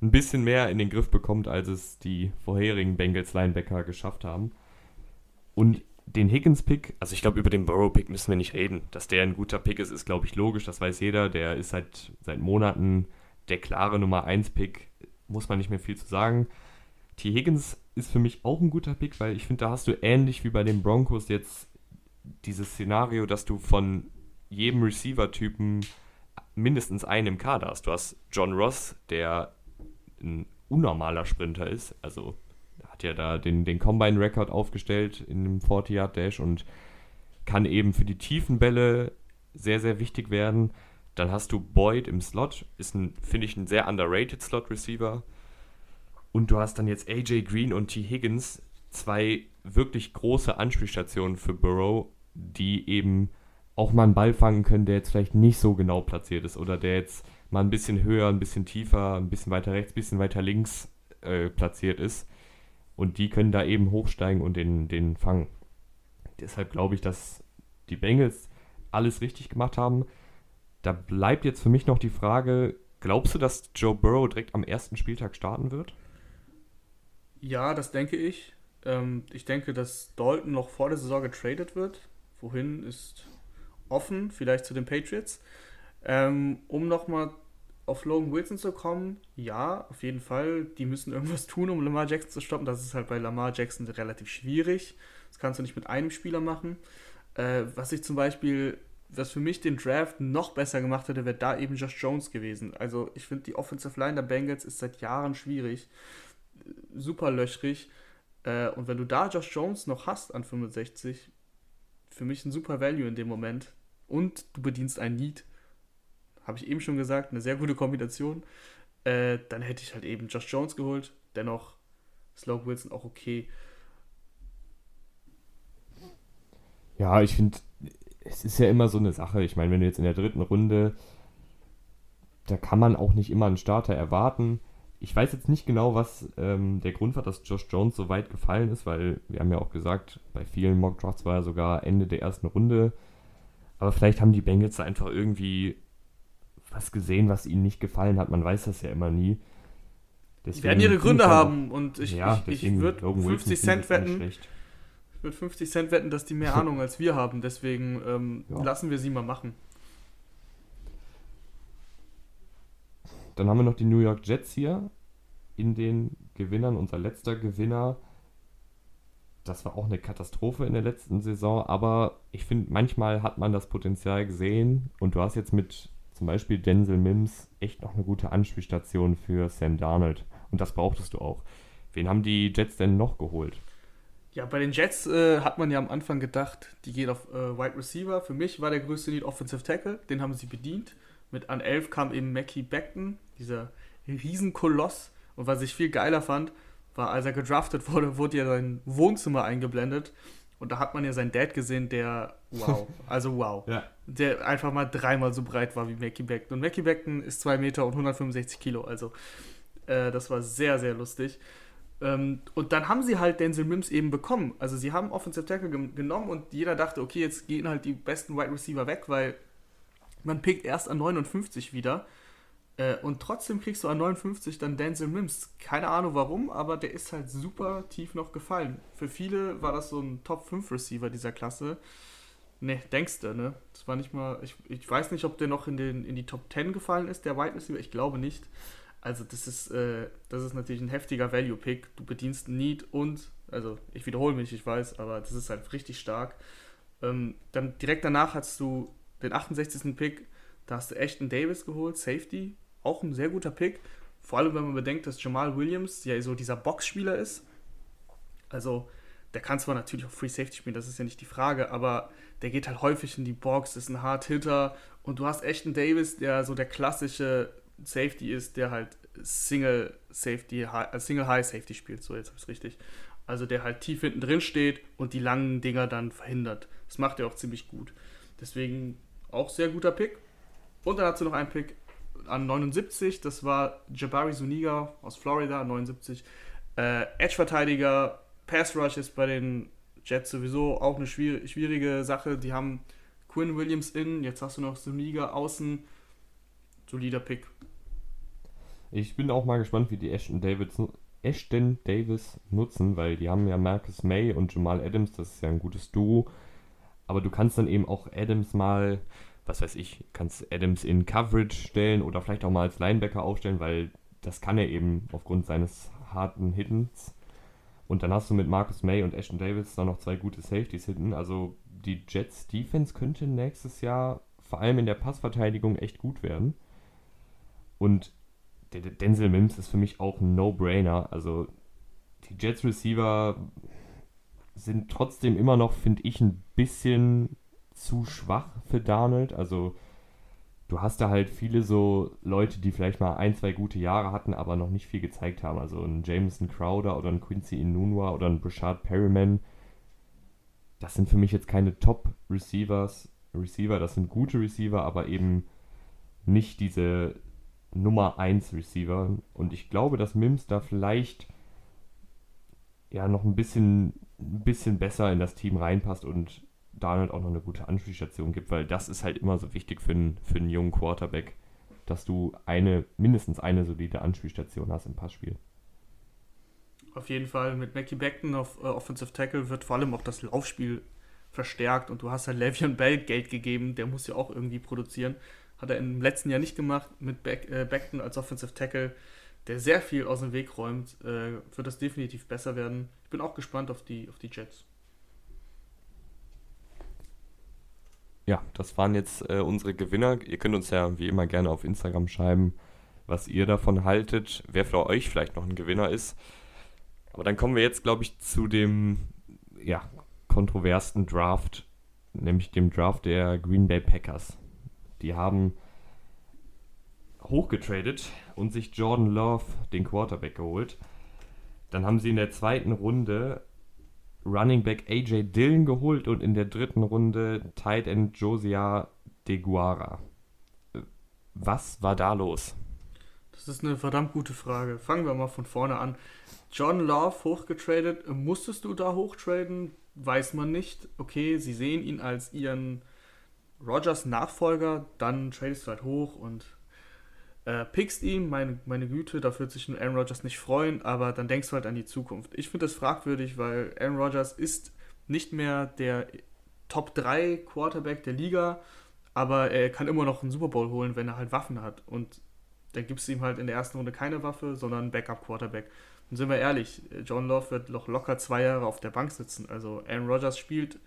[SPEAKER 1] ein bisschen mehr in den Griff bekommt, als es die vorherigen Bengals-Linebacker geschafft haben. Und den Higgins-Pick, also ich glaube, über den Burrow-Pick müssen wir nicht reden. Dass der ein guter Pick ist, ist, glaube ich, logisch. Das weiß jeder. Der ist seit, seit Monaten der klare Nummer 1-Pick. Muss man nicht mehr viel zu sagen. T. Higgins ist für mich auch ein guter Pick, weil ich finde, da hast du ähnlich wie bei den Broncos jetzt dieses Szenario, dass du von jedem Receiver-Typen mindestens einen im Kader hast. Du hast John Ross, der ein unnormaler Sprinter ist, also hat ja da den, den Combine-Record aufgestellt in dem 40-Yard-Dash und kann eben für die tiefen Bälle sehr, sehr wichtig werden. Dann hast du Boyd im Slot, ist ein, finde ich, ein sehr underrated Slot-Receiver. Und du hast dann jetzt AJ Green und T. Higgins, zwei wirklich große Anspielstationen für Burrow, die eben auch mal einen Ball fangen können, der jetzt vielleicht nicht so genau platziert ist oder der jetzt mal ein bisschen höher, ein bisschen tiefer, ein bisschen weiter rechts, ein bisschen weiter links äh, platziert ist. Und die können da eben hochsteigen und den, den fangen. Deshalb glaube ich, dass die Bengals alles richtig gemacht haben. Da bleibt jetzt für mich noch die Frage, glaubst du, dass Joe Burrow direkt am ersten Spieltag starten wird?
[SPEAKER 2] Ja, das denke ich. Ähm, ich denke, dass Dalton noch vor der Saison getradet wird. Wohin ist offen, vielleicht zu den Patriots. Ähm, um nochmal auf Logan Wilson zu kommen, ja, auf jeden Fall. Die müssen irgendwas tun, um Lamar Jackson zu stoppen. Das ist halt bei Lamar Jackson relativ schwierig. Das kannst du nicht mit einem Spieler machen. Äh, was ich zum Beispiel, was für mich den Draft noch besser gemacht hätte, wäre da eben Josh Jones gewesen. Also ich finde, die Offensive Line der Bengals ist seit Jahren schwierig. Super löchrig. Äh, und wenn du da Josh Jones noch hast an 65, für mich ein super Value in dem Moment. Und du bedienst ein Need habe ich eben schon gesagt, eine sehr gute Kombination. Äh, dann hätte ich halt eben Josh Jones geholt. Dennoch Slope Wilson auch okay.
[SPEAKER 1] Ja, ich finde, es ist ja immer so eine Sache. Ich meine, wenn du jetzt in der dritten Runde, da kann man auch nicht immer einen Starter erwarten. Ich weiß jetzt nicht genau, was ähm, der Grund war, dass Josh Jones so weit gefallen ist, weil wir haben ja auch gesagt, bei vielen Mock Drafts war er sogar Ende der ersten Runde. Aber vielleicht haben die Bengals da einfach irgendwie was gesehen, was ihnen nicht gefallen hat. Man weiß das ja immer nie.
[SPEAKER 2] Deswegen die werden ihre Gründe haben und ich, ja, ich, ich würde 50 Cent wetten. Ich würde 50 Cent wetten, dass die mehr *laughs* Ahnung als wir haben. Deswegen ähm, ja. lassen wir sie mal machen.
[SPEAKER 1] Dann haben wir noch die New York Jets hier in den Gewinnern. Unser letzter Gewinner. Das war auch eine Katastrophe in der letzten Saison, aber ich finde, manchmal hat man das Potenzial gesehen und du hast jetzt mit zum Beispiel Denzel Mims echt noch eine gute Anspielstation für Sam Darnold. Und das brauchtest du auch. Wen haben die Jets denn noch geholt?
[SPEAKER 2] Ja, bei den Jets äh, hat man ja am Anfang gedacht, die geht auf äh, Wide Receiver. Für mich war der größte Need Offensive Tackle. Den haben sie bedient. Mit an 11 kam eben Mackie Beckton, dieser Riesenkoloss. Und was ich viel geiler fand, war, als er gedraftet wurde, wurde ja sein Wohnzimmer eingeblendet. Und da hat man ja seinen Dad gesehen, der, wow, also wow, ja. Der einfach mal dreimal so breit war wie Mackie Beckton. Und Mackie Beckton ist 2 Meter und 165 Kilo, also äh, das war sehr, sehr lustig. Ähm, und dann haben sie halt Denzel Mims eben bekommen. Also sie haben Offensive Tackle genommen und jeder dachte, okay, jetzt gehen halt die besten Wide Receiver weg, weil man pickt erst an 59 wieder. Äh, und trotzdem kriegst du an 59 dann Denzel Mims. Keine Ahnung warum, aber der ist halt super tief noch gefallen. Für viele war das so ein Top 5 Receiver dieser Klasse. Ne, denkst du, ne? Das war nicht mal. Ich, ich weiß nicht, ob der noch in, den, in die Top 10 gefallen ist, der Wide Receiver. Ich glaube nicht. Also, das ist, äh, das ist natürlich ein heftiger Value-Pick. Du bedienst Need und, also ich wiederhole mich, ich weiß, aber das ist halt richtig stark. Ähm, dann direkt danach hast du den 68. Pick, da hast du Ashton Davis geholt, Safety, auch ein sehr guter Pick. Vor allem, wenn man bedenkt, dass Jamal Williams ja so dieser Boxspieler ist. Also, der kann zwar natürlich auch Free Safety spielen, das ist ja nicht die Frage, aber der geht halt häufig in die Box, ist ein Hard Hitter und du hast Ashton Davis, der so der klassische Safety ist, der halt Single Safety, äh, Single High Safety spielt, so jetzt habe ich es richtig. Also der halt tief hinten drin steht und die langen Dinger dann verhindert. Das macht er auch ziemlich gut. Deswegen auch sehr guter Pick. Und dann hat sie noch einen Pick an 79, das war Jabari Zuniga aus Florida, 79. Äh, Edge-Verteidiger, Pass Rush ist bei den Jets sowieso auch eine schwierige Sache. Die haben Quinn Williams in, jetzt hast du noch Zuniga außen. Solider Pick.
[SPEAKER 1] Ich bin auch mal gespannt, wie die Ashton Davis, Ashton Davis nutzen, weil die haben ja Marcus May und Jamal Adams, das ist ja ein gutes Duo. Aber du kannst dann eben auch Adams mal, was weiß ich, kannst Adams in Coverage stellen oder vielleicht auch mal als Linebacker aufstellen, weil das kann er eben aufgrund seines harten Hittens. Und dann hast du mit Marcus May und Ashton Davis dann noch zwei gute Safeties hinten. Also die Jets Defense könnte nächstes Jahr vor allem in der Passverteidigung echt gut werden. Und Denzel Mims ist für mich auch ein No-Brainer. Also die Jets Receiver sind trotzdem immer noch, finde ich, ein bisschen zu schwach für Darnold. Also du hast da halt viele so Leute, die vielleicht mal ein, zwei gute Jahre hatten, aber noch nicht viel gezeigt haben. Also ein Jameson Crowder oder ein Quincy Inunua oder ein Brashard Perryman. Das sind für mich jetzt keine Top-Receivers, Receiver, das sind gute Receiver, aber eben nicht diese Nummer 1 Receiver. Und ich glaube, dass Mims da vielleicht ja noch ein bisschen, ein bisschen besser in das Team reinpasst und Donald auch noch eine gute Anspielstation gibt, weil das ist halt immer so wichtig für einen, für einen jungen Quarterback, dass du eine, mindestens eine solide Anspielstation hast im Passspiel.
[SPEAKER 2] Auf jeden Fall mit Mackie Beckton auf äh, Offensive Tackle wird vor allem auch das Laufspiel verstärkt und du hast halt Le'Veon Bell Geld gegeben, der muss ja auch irgendwie produzieren. Hat er im letzten Jahr nicht gemacht mit Beck, äh, Beckton als Offensive Tackle, der sehr viel aus dem Weg räumt, äh, wird das definitiv besser werden. Ich bin auch gespannt auf die, auf die Jets.
[SPEAKER 1] Ja, das waren jetzt äh, unsere Gewinner. Ihr könnt uns ja wie immer gerne auf Instagram schreiben, was ihr davon haltet, wer für euch vielleicht noch ein Gewinner ist. Aber dann kommen wir jetzt, glaube ich, zu dem ja, kontroversen Draft, nämlich dem Draft der Green Bay Packers. Die haben hochgetradet und sich Jordan Love, den Quarterback, geholt. Dann haben sie in der zweiten Runde Running Back AJ Dillon geholt und in der dritten Runde Tight End Josia DeGuara. Was war da los?
[SPEAKER 2] Das ist eine verdammt gute Frage. Fangen wir mal von vorne an. John Love hochgetradet. Musstest du da hochtraden? Weiß man nicht. Okay, sie sehen ihn als ihren Rogers Nachfolger, dann tradest du halt hoch und äh, pickst ihn, meine, meine Güte, da wird sich ein Aaron Rodgers nicht freuen, aber dann denkst du halt an die Zukunft. Ich finde das fragwürdig, weil Aaron Rodgers ist nicht mehr der Top 3 Quarterback der Liga, aber er kann immer noch einen Super Bowl holen, wenn er halt Waffen hat. Und dann gibst du ihm halt in der ersten Runde keine Waffe, sondern einen Backup-Quarterback. Und sind wir ehrlich, John Love wird noch locker zwei Jahre auf der Bank sitzen. Also Aaron Rodgers spielt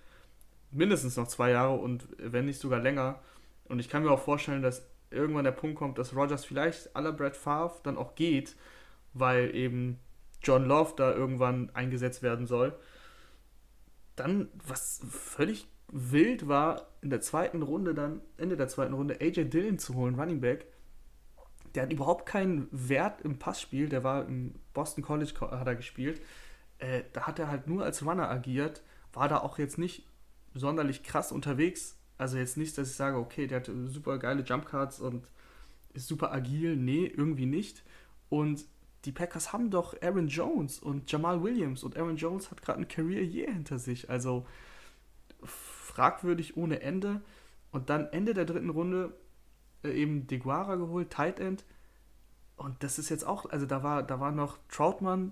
[SPEAKER 2] mindestens noch zwei Jahre und wenn nicht sogar länger. Und ich kann mir auch vorstellen, dass irgendwann der Punkt kommt, dass Rogers vielleicht aller Brad Favre dann auch geht, weil eben John Love da irgendwann eingesetzt werden soll. Dann, was völlig wild war, in der zweiten Runde dann, Ende der zweiten Runde, AJ Dillon zu holen, Running Back. Der hat überhaupt keinen Wert im Passspiel, der war im Boston College hat er gespielt. Äh, da hat er halt nur als Runner agiert, war da auch jetzt nicht sonderlich krass unterwegs also jetzt nicht, dass ich sage, okay, der hat super geile Jumpcards und ist super agil. Nee, irgendwie nicht. Und die Packers haben doch Aaron Jones und Jamal Williams und Aaron Jones hat gerade ein Career Year hinter sich. Also fragwürdig ohne Ende. Und dann Ende der dritten Runde äh, eben Deguara geholt, Tight End. Und das ist jetzt auch, also da war, da war noch Troutman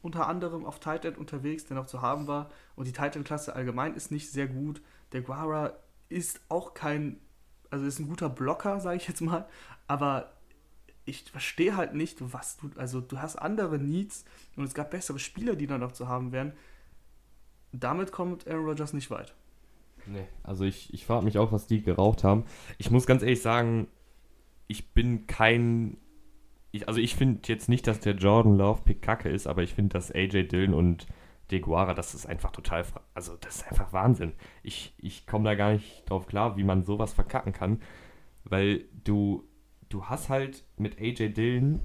[SPEAKER 2] unter anderem auf Tight End unterwegs, der noch zu haben war. Und die Tight End Klasse allgemein ist nicht sehr gut. Der Guara ist auch kein, also ist ein guter Blocker, sage ich jetzt mal. Aber ich verstehe halt nicht, was du, also du hast andere Needs und es gab bessere Spieler, die da noch zu haben wären. Damit kommt Aaron Rodgers nicht weit.
[SPEAKER 1] Nee, also ich, ich frage mich auch, was die geraucht haben. Ich muss ganz ehrlich sagen, ich bin kein. Ich, also ich finde jetzt nicht, dass der Jordan Love Pick kacke ist, aber ich finde, dass AJ Dillon und Deguara, das ist einfach total. Also das ist einfach Wahnsinn. Ich, ich komme da gar nicht drauf klar, wie man sowas verkacken kann, weil du, du hast halt mit AJ Dillon.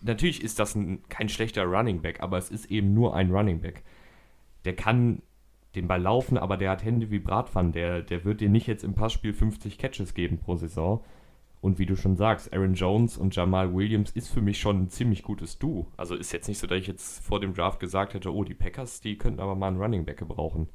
[SPEAKER 1] Natürlich ist das ein, kein schlechter Running Back, aber es ist eben nur ein Running Back. Der kann den Ball laufen, aber der hat Hände wie Bratpfannen. Der, der wird dir nicht jetzt im Passspiel 50 Catches geben pro Saison. Und wie du schon sagst, Aaron Jones und Jamal Williams ist für mich schon ein ziemlich gutes Duo. Also ist jetzt nicht so, dass ich jetzt vor dem Draft gesagt hätte, oh, die Packers, die könnten aber mal einen Running Back gebrauchen.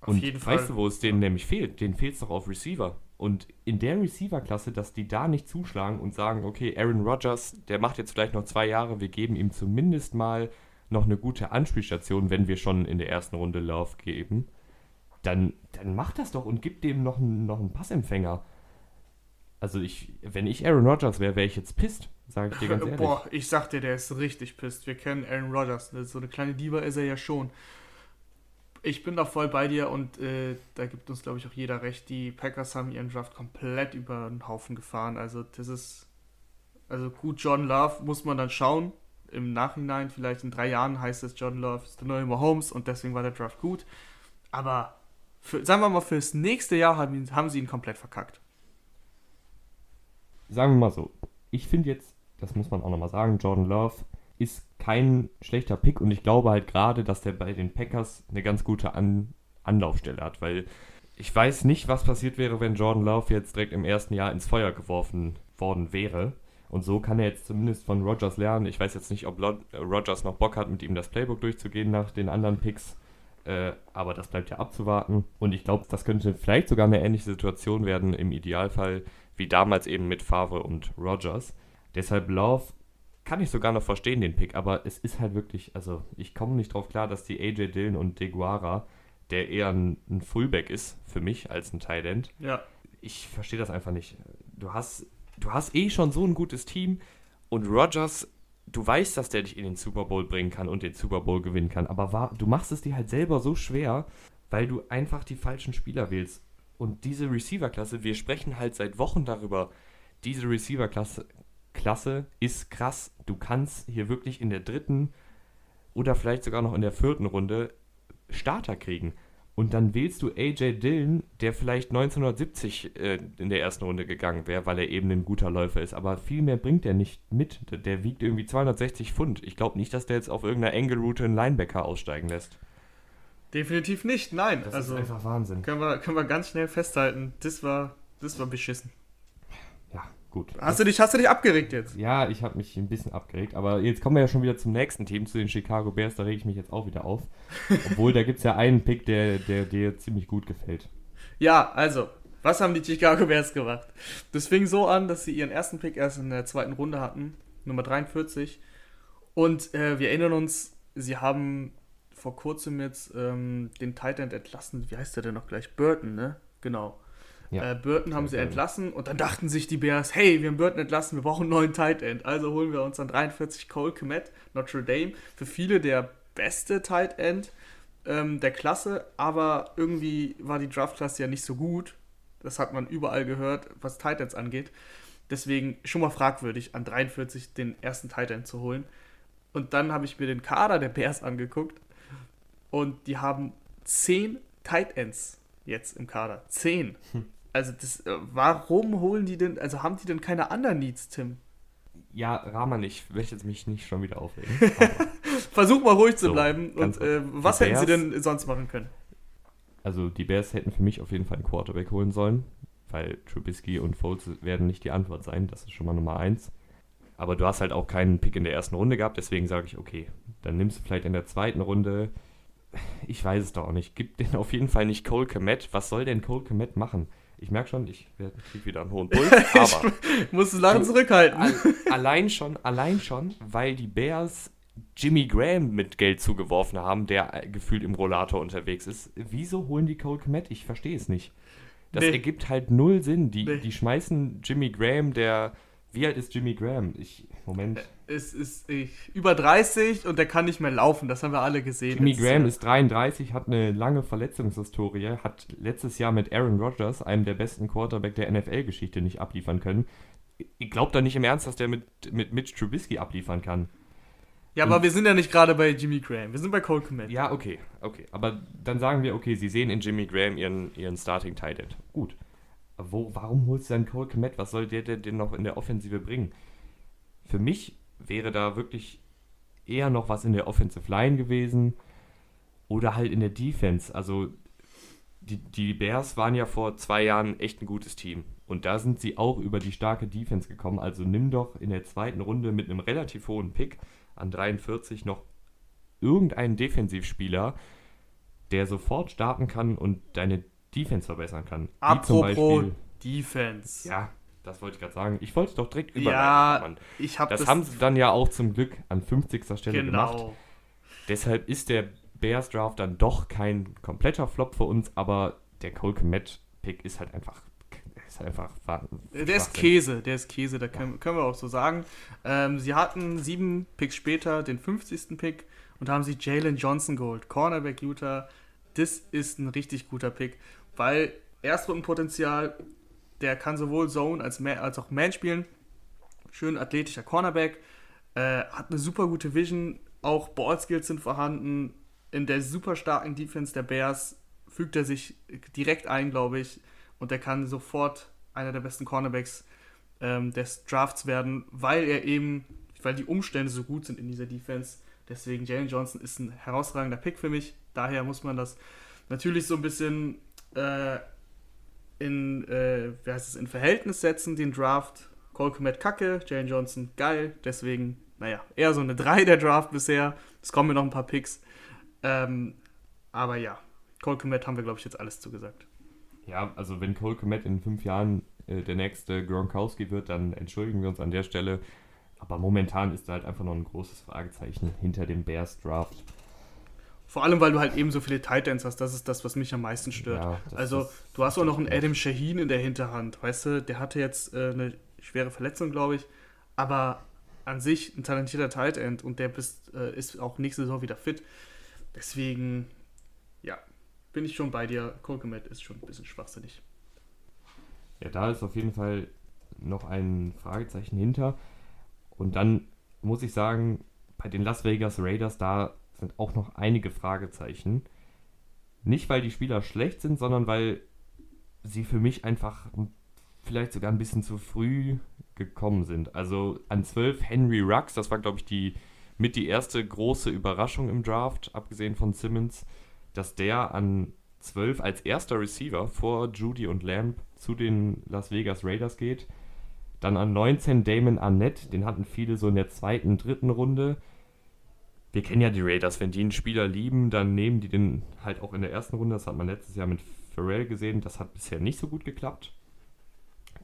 [SPEAKER 1] Auf und jeden weißt Fall. du, wo es denen nämlich fehlt? Denen fehlt es doch auf Receiver. Und in der Receiver-Klasse, dass die da nicht zuschlagen und sagen, okay, Aaron Rodgers, der macht jetzt vielleicht noch zwei Jahre, wir geben ihm zumindest mal noch eine gute Anspielstation, wenn wir schon in der ersten Runde Lauf geben, dann, dann mach das doch und gib dem noch einen, noch einen Passempfänger. Also ich, wenn ich Aaron Rodgers wäre, wäre ich jetzt pisst, sage ich dir ganz *laughs* ehrlich. Boah,
[SPEAKER 2] ich sag dir, der ist richtig pisst. Wir kennen Aaron Rodgers, so eine kleine Diva ist er ja schon. Ich bin da voll bei dir und äh, da gibt uns, glaube ich, auch jeder recht. Die Packers haben ihren Draft komplett über den Haufen gefahren. Also das ist, also gut, John Love muss man dann schauen, im Nachhinein, vielleicht in drei Jahren, heißt es, John Love ist der neue Mahomes und deswegen war der Draft gut. Aber für, sagen wir mal, fürs nächste Jahr haben, haben sie ihn komplett verkackt.
[SPEAKER 1] Sagen wir mal so, ich finde jetzt, das muss man auch nochmal sagen, Jordan Love ist kein schlechter Pick und ich glaube halt gerade, dass der bei den Packers eine ganz gute An Anlaufstelle hat, weil ich weiß nicht, was passiert wäre, wenn Jordan Love jetzt direkt im ersten Jahr ins Feuer geworfen worden wäre. Und so kann er jetzt zumindest von Rogers lernen. Ich weiß jetzt nicht, ob Rogers noch Bock hat, mit ihm das Playbook durchzugehen nach den anderen Picks. Äh, aber das bleibt ja abzuwarten. Und ich glaube, das könnte vielleicht sogar eine ähnliche Situation werden im Idealfall wie damals eben mit Favre und Rogers. Deshalb Love kann ich sogar noch verstehen, den Pick. Aber es ist halt wirklich, also ich komme nicht drauf klar, dass die AJ Dillon und Deguara, der eher ein, ein Fullback ist für mich als ein Tight End.
[SPEAKER 2] Ja.
[SPEAKER 1] Ich verstehe das einfach nicht. Du hast du hast eh schon so ein gutes Team und Rogers, du weißt, dass der dich in den Super Bowl bringen kann und den Super Bowl gewinnen kann, aber war, du machst es dir halt selber so schwer, weil du einfach die falschen Spieler wählst. Und diese Receiver-Klasse, wir sprechen halt seit Wochen darüber, diese Receiver-Klasse Klasse ist krass. Du kannst hier wirklich in der dritten oder vielleicht sogar noch in der vierten Runde Starter kriegen. Und dann wählst du AJ Dillon, der vielleicht 1970 äh, in der ersten Runde gegangen wäre, weil er eben ein guter Läufer ist. Aber viel mehr bringt er nicht mit. Der, wiegt irgendwie 260 Pfund. Ich glaube nicht, dass der jetzt auf irgendeiner Angle-Route einen Linebacker aussteigen lässt.
[SPEAKER 2] Definitiv nicht, nein.
[SPEAKER 1] Das also, ist einfach Wahnsinn.
[SPEAKER 2] Können wir, können wir ganz schnell festhalten. Das war, das war beschissen.
[SPEAKER 1] Gut.
[SPEAKER 2] Hast du dich, hast du dich abgeregt jetzt?
[SPEAKER 1] Ja, ich habe mich ein bisschen abgeregt, aber jetzt kommen wir ja schon wieder zum nächsten Team, zu den Chicago Bears, da rege ich mich jetzt auch wieder auf. Obwohl, da gibt es ja einen Pick, der dir der, ziemlich gut gefällt.
[SPEAKER 2] Ja, also, was haben die Chicago Bears gemacht? Das fing so an, dass sie ihren ersten Pick erst in der zweiten Runde hatten, Nummer 43. Und äh, wir erinnern uns, sie haben vor kurzem jetzt ähm, den Titan entlassen. Wie heißt der denn noch gleich? Burton, ne? Genau. Ja. Äh, Burton haben sie entlassen und dann dachten sich die Bears, hey, wir haben Burton entlassen, wir brauchen einen neuen Tight End. Also holen wir uns dann 43 Cole Komet, Notre Dame. Für viele der beste Tight End ähm, der Klasse, aber irgendwie war die Draftklasse ja nicht so gut. Das hat man überall gehört, was Tight Ends angeht. Deswegen schon mal fragwürdig, an 43 den ersten Tight End zu holen. Und dann habe ich mir den Kader der Bears angeguckt und die haben 10 Tight Ends jetzt im Kader. 10. Hm. Also das, äh, warum holen die denn, also haben die denn keine anderen Needs, Tim?
[SPEAKER 1] Ja, Rahman, ich möchte jetzt mich nicht schon wieder aufregen. *laughs*
[SPEAKER 2] Versuch mal ruhig zu so, bleiben. Und äh, was hätten Bears, sie denn sonst machen können?
[SPEAKER 1] Also die Bears hätten für mich auf jeden Fall einen Quarterback holen sollen, weil Trubisky und Foles werden nicht die Antwort sein. Das ist schon mal Nummer eins. Aber du hast halt auch keinen Pick in der ersten Runde gehabt, deswegen sage ich, okay, dann nimmst du vielleicht in der zweiten Runde ich weiß es doch auch nicht. Gib den auf jeden Fall nicht Cole Komet. Was soll denn Cole Komet machen? Ich merke schon, ich kriege wieder einen hohen Puls, *laughs* aber.
[SPEAKER 2] ich muss es lange zurückhalten.
[SPEAKER 1] allein schon, allein schon, weil die Bears Jimmy Graham mit Geld zugeworfen haben, der gefühlt im Rollator unterwegs ist. Wieso holen die Cole Komet? Ich verstehe es nicht. Das nee. ergibt halt null Sinn. Die, nee. die schmeißen Jimmy Graham, der. Wie alt ist Jimmy Graham? Ich. Moment.
[SPEAKER 2] Es ist ich, über 30 und der kann nicht mehr laufen. Das haben wir alle gesehen.
[SPEAKER 1] Jimmy Graham ist 33, hat eine lange Verletzungshistorie, hat letztes Jahr mit Aaron Rodgers, einem der besten Quarterback der NFL-Geschichte, nicht abliefern können. Ich glaube da nicht im Ernst, dass der mit, mit Mitch Trubisky abliefern kann.
[SPEAKER 2] Ja, aber wir sind ja nicht gerade bei Jimmy Graham. Wir sind bei Cole Komet.
[SPEAKER 1] Ja, okay, okay. Aber dann sagen wir, okay, sie sehen in Jimmy Graham ihren, ihren Starting Tight End. Gut. Wo, warum holst du dann Cole Komet? Was soll der denn noch in der Offensive bringen? Für mich wäre da wirklich eher noch was in der Offensive Line gewesen oder halt in der Defense. Also die, die Bears waren ja vor zwei Jahren echt ein gutes Team. Und da sind sie auch über die starke Defense gekommen. Also nimm doch in der zweiten Runde mit einem relativ hohen Pick an 43 noch irgendeinen Defensivspieler, der sofort starten kann und deine Defense verbessern kann.
[SPEAKER 2] Apropos Defense.
[SPEAKER 1] Ja, das wollte ich gerade sagen. Ich wollte es doch direkt überleiten.
[SPEAKER 2] Ja, Mann. ich habe
[SPEAKER 1] das, das haben sie dann ja auch zum Glück an 50. Stelle genau. gemacht. Deshalb ist der Bears Draft dann doch kein kompletter Flop für uns, aber der Cole Komet Pick ist halt einfach ist einfach.
[SPEAKER 2] Der ist Käse, der ist Käse, da können, können wir auch so sagen. Ähm, sie hatten sieben Picks später den 50. Pick und haben sich Jalen Johnson geholt. Cornerback Utah. Das ist ein richtig guter Pick, weil Erstrundenpotenzial, der kann sowohl Zone als, Man, als auch Man spielen. Schön athletischer Cornerback. Äh, hat eine super gute Vision. Auch Ballskills sind vorhanden. In der super starken Defense der Bears fügt er sich direkt ein, glaube ich und der kann sofort einer der besten Cornerbacks ähm, des Drafts werden, weil er eben, weil die Umstände so gut sind in dieser Defense. Deswegen Jalen Johnson ist ein herausragender Pick für mich. Daher muss man das natürlich so ein bisschen äh, in, äh, wie heißt es, in Verhältnis setzen, den Draft. Cole Komet kacke, Jalen Johnson geil. Deswegen, naja, eher so eine *laughs* 3 der Draft bisher. Es kommen mir noch ein paar Picks. Ähm, aber ja, Cole Komet haben wir, glaube ich, jetzt alles zugesagt.
[SPEAKER 1] Ja, also wenn Cole Komet in fünf Jahren äh, der nächste Gronkowski wird, dann entschuldigen wir uns an der Stelle. Aber momentan ist da halt einfach noch ein großes Fragezeichen hinter dem Bears Draft.
[SPEAKER 2] Vor allem, weil du halt eben so viele Titans hast, das ist das, was mich am meisten stört. Ja, also, du hast auch noch einen Adam Shaheen in der Hinterhand, weißt du, der hatte jetzt äh, eine schwere Verletzung, glaube ich, aber an sich ein talentierter Tight End und der bist, äh, ist auch nächste Saison wieder fit. Deswegen, ja, bin ich schon bei dir. Kolkemet ist schon ein bisschen schwachsinnig.
[SPEAKER 1] Ja, da ist auf jeden Fall noch ein Fragezeichen hinter. Und dann muss ich sagen, bei den Las Vegas Raiders, da sind auch noch einige Fragezeichen. Nicht, weil die Spieler schlecht sind, sondern weil sie für mich einfach vielleicht sogar ein bisschen zu früh gekommen sind. Also an 12 Henry Rux, das war, glaube ich, die mit die erste große Überraschung im Draft, abgesehen von Simmons dass der an 12 als erster Receiver vor Judy und Lamb zu den Las Vegas Raiders geht. Dann an 19 Damon Arnett, den hatten viele so in der zweiten, dritten Runde. Wir kennen ja die Raiders, wenn die einen Spieler lieben, dann nehmen die den halt auch in der ersten Runde. Das hat man letztes Jahr mit Pharrell gesehen, das hat bisher nicht so gut geklappt.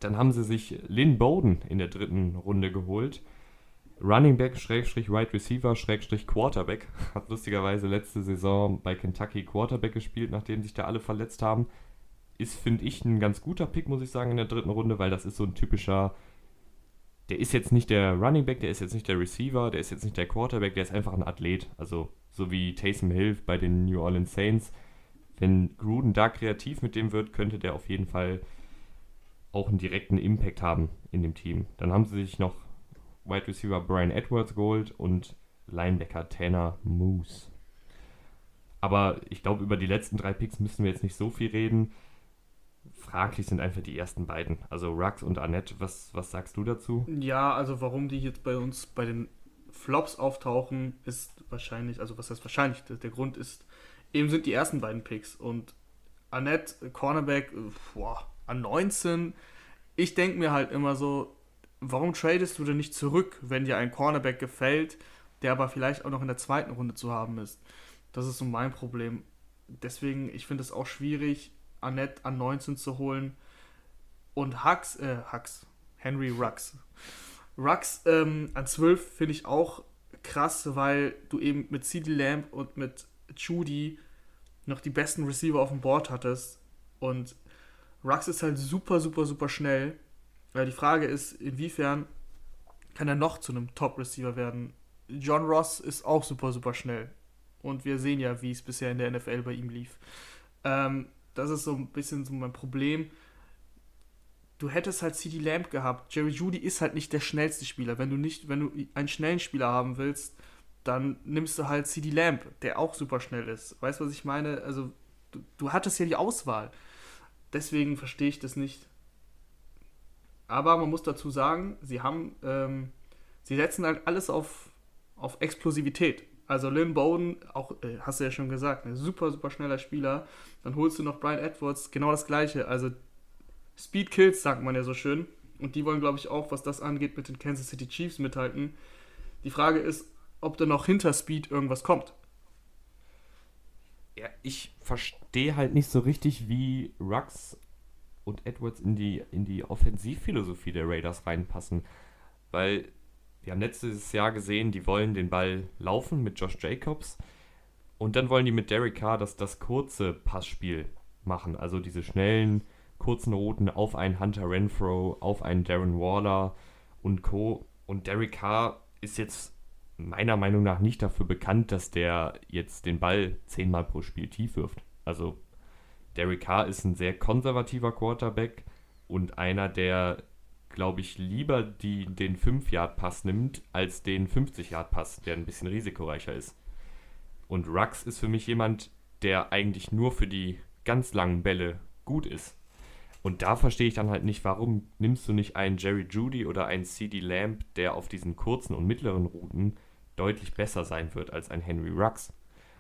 [SPEAKER 1] Dann haben sie sich Lynn Bowden in der dritten Runde geholt. Running Back, Schrägstrich Wide Receiver, Schrägstrich Quarterback. *laughs* Hat lustigerweise letzte Saison bei Kentucky Quarterback gespielt, nachdem sich da alle verletzt haben. Ist, finde ich, ein ganz guter Pick, muss ich sagen, in der dritten Runde, weil das ist so ein typischer. Der ist jetzt nicht der Running Back, der ist jetzt nicht der Receiver, der ist jetzt nicht der Quarterback, der ist einfach ein Athlet. Also, so wie Taysom Hill bei den New Orleans Saints. Wenn Gruden da kreativ mit dem wird, könnte der auf jeden Fall auch einen direkten Impact haben in dem Team. Dann haben sie sich noch Wide Receiver Brian Edwards geholt und Linebacker Tanner Moose. Aber ich glaube, über die letzten drei Picks müssen wir jetzt nicht so viel reden. Fraglich sind einfach die ersten beiden. Also Rux und Annette, was, was sagst du dazu?
[SPEAKER 2] Ja, also warum die jetzt bei uns bei den Flops auftauchen, ist wahrscheinlich, also was heißt wahrscheinlich, der, Grund ist, eben sind die ersten beiden Picks. Und Annette, Cornerback, boah, an 19, ich denke mir halt immer so, warum tradest du denn nicht zurück, wenn dir ein Cornerback gefällt, der aber vielleicht auch noch in der zweiten Runde zu haben ist? Das ist so mein Problem. Deswegen, ich finde es auch schwierig, Annette an 19 zu holen. Und Hux, äh, Hux, Henry Rux. Rux ähm, an 12 finde ich auch krass, weil du eben mit CD Lamb und mit Judy noch die besten Receiver auf dem Board hattest. Und Rux ist halt super, super, super schnell. Weil die Frage ist, inwiefern kann er noch zu einem Top-Receiver werden? John Ross ist auch super, super schnell. Und wir sehen ja, wie es bisher in der NFL bei ihm lief. Ähm, das ist so ein bisschen so mein Problem. Du hättest halt CD Lamb gehabt. Jerry Judy ist halt nicht der schnellste Spieler. Wenn du nicht, wenn du einen schnellen Spieler haben willst, dann nimmst du halt CD Lamb, der auch super schnell ist. Weißt du, was ich meine? Also, du, du hattest ja die Auswahl. Deswegen verstehe ich das nicht. Aber man muss dazu sagen, sie haben, ähm, sie setzen halt alles auf, auf Explosivität. Also Lynn Bowden, auch, äh, hast du ja schon gesagt, ein super, super schneller Spieler. Dann holst du noch Brian Edwards, genau das gleiche. Also Speed Kills, sagt man ja so schön. Und die wollen, glaube ich, auch, was das angeht, mit den Kansas City Chiefs mithalten. Die Frage ist, ob da noch hinter Speed irgendwas kommt.
[SPEAKER 1] Ja, ich verstehe halt nicht so richtig, wie Rux und Edwards in die, in die Offensivphilosophie der Raiders reinpassen. Weil wir haben letztes Jahr gesehen, die wollen den Ball laufen mit Josh Jacobs und dann wollen die mit Derek Carr das, das kurze Passspiel machen. Also diese schnellen, kurzen Routen auf einen Hunter Renfro, auf einen Darren Waller und Co. Und Derek Carr ist jetzt meiner Meinung nach nicht dafür bekannt, dass der jetzt den Ball zehnmal pro Spiel tief wirft. Also Derek Carr ist ein sehr konservativer Quarterback und einer, der, glaube ich, lieber die, den 5-Yard-Pass nimmt, als den 50-Yard-Pass, der ein bisschen risikoreicher ist. Und Rux ist für mich jemand, der eigentlich nur für die ganz langen Bälle gut ist. Und da verstehe ich dann halt nicht, warum nimmst du nicht einen Jerry Judy oder einen CD Lamb, der auf diesen kurzen und mittleren Routen deutlich besser sein wird als ein Henry Rux.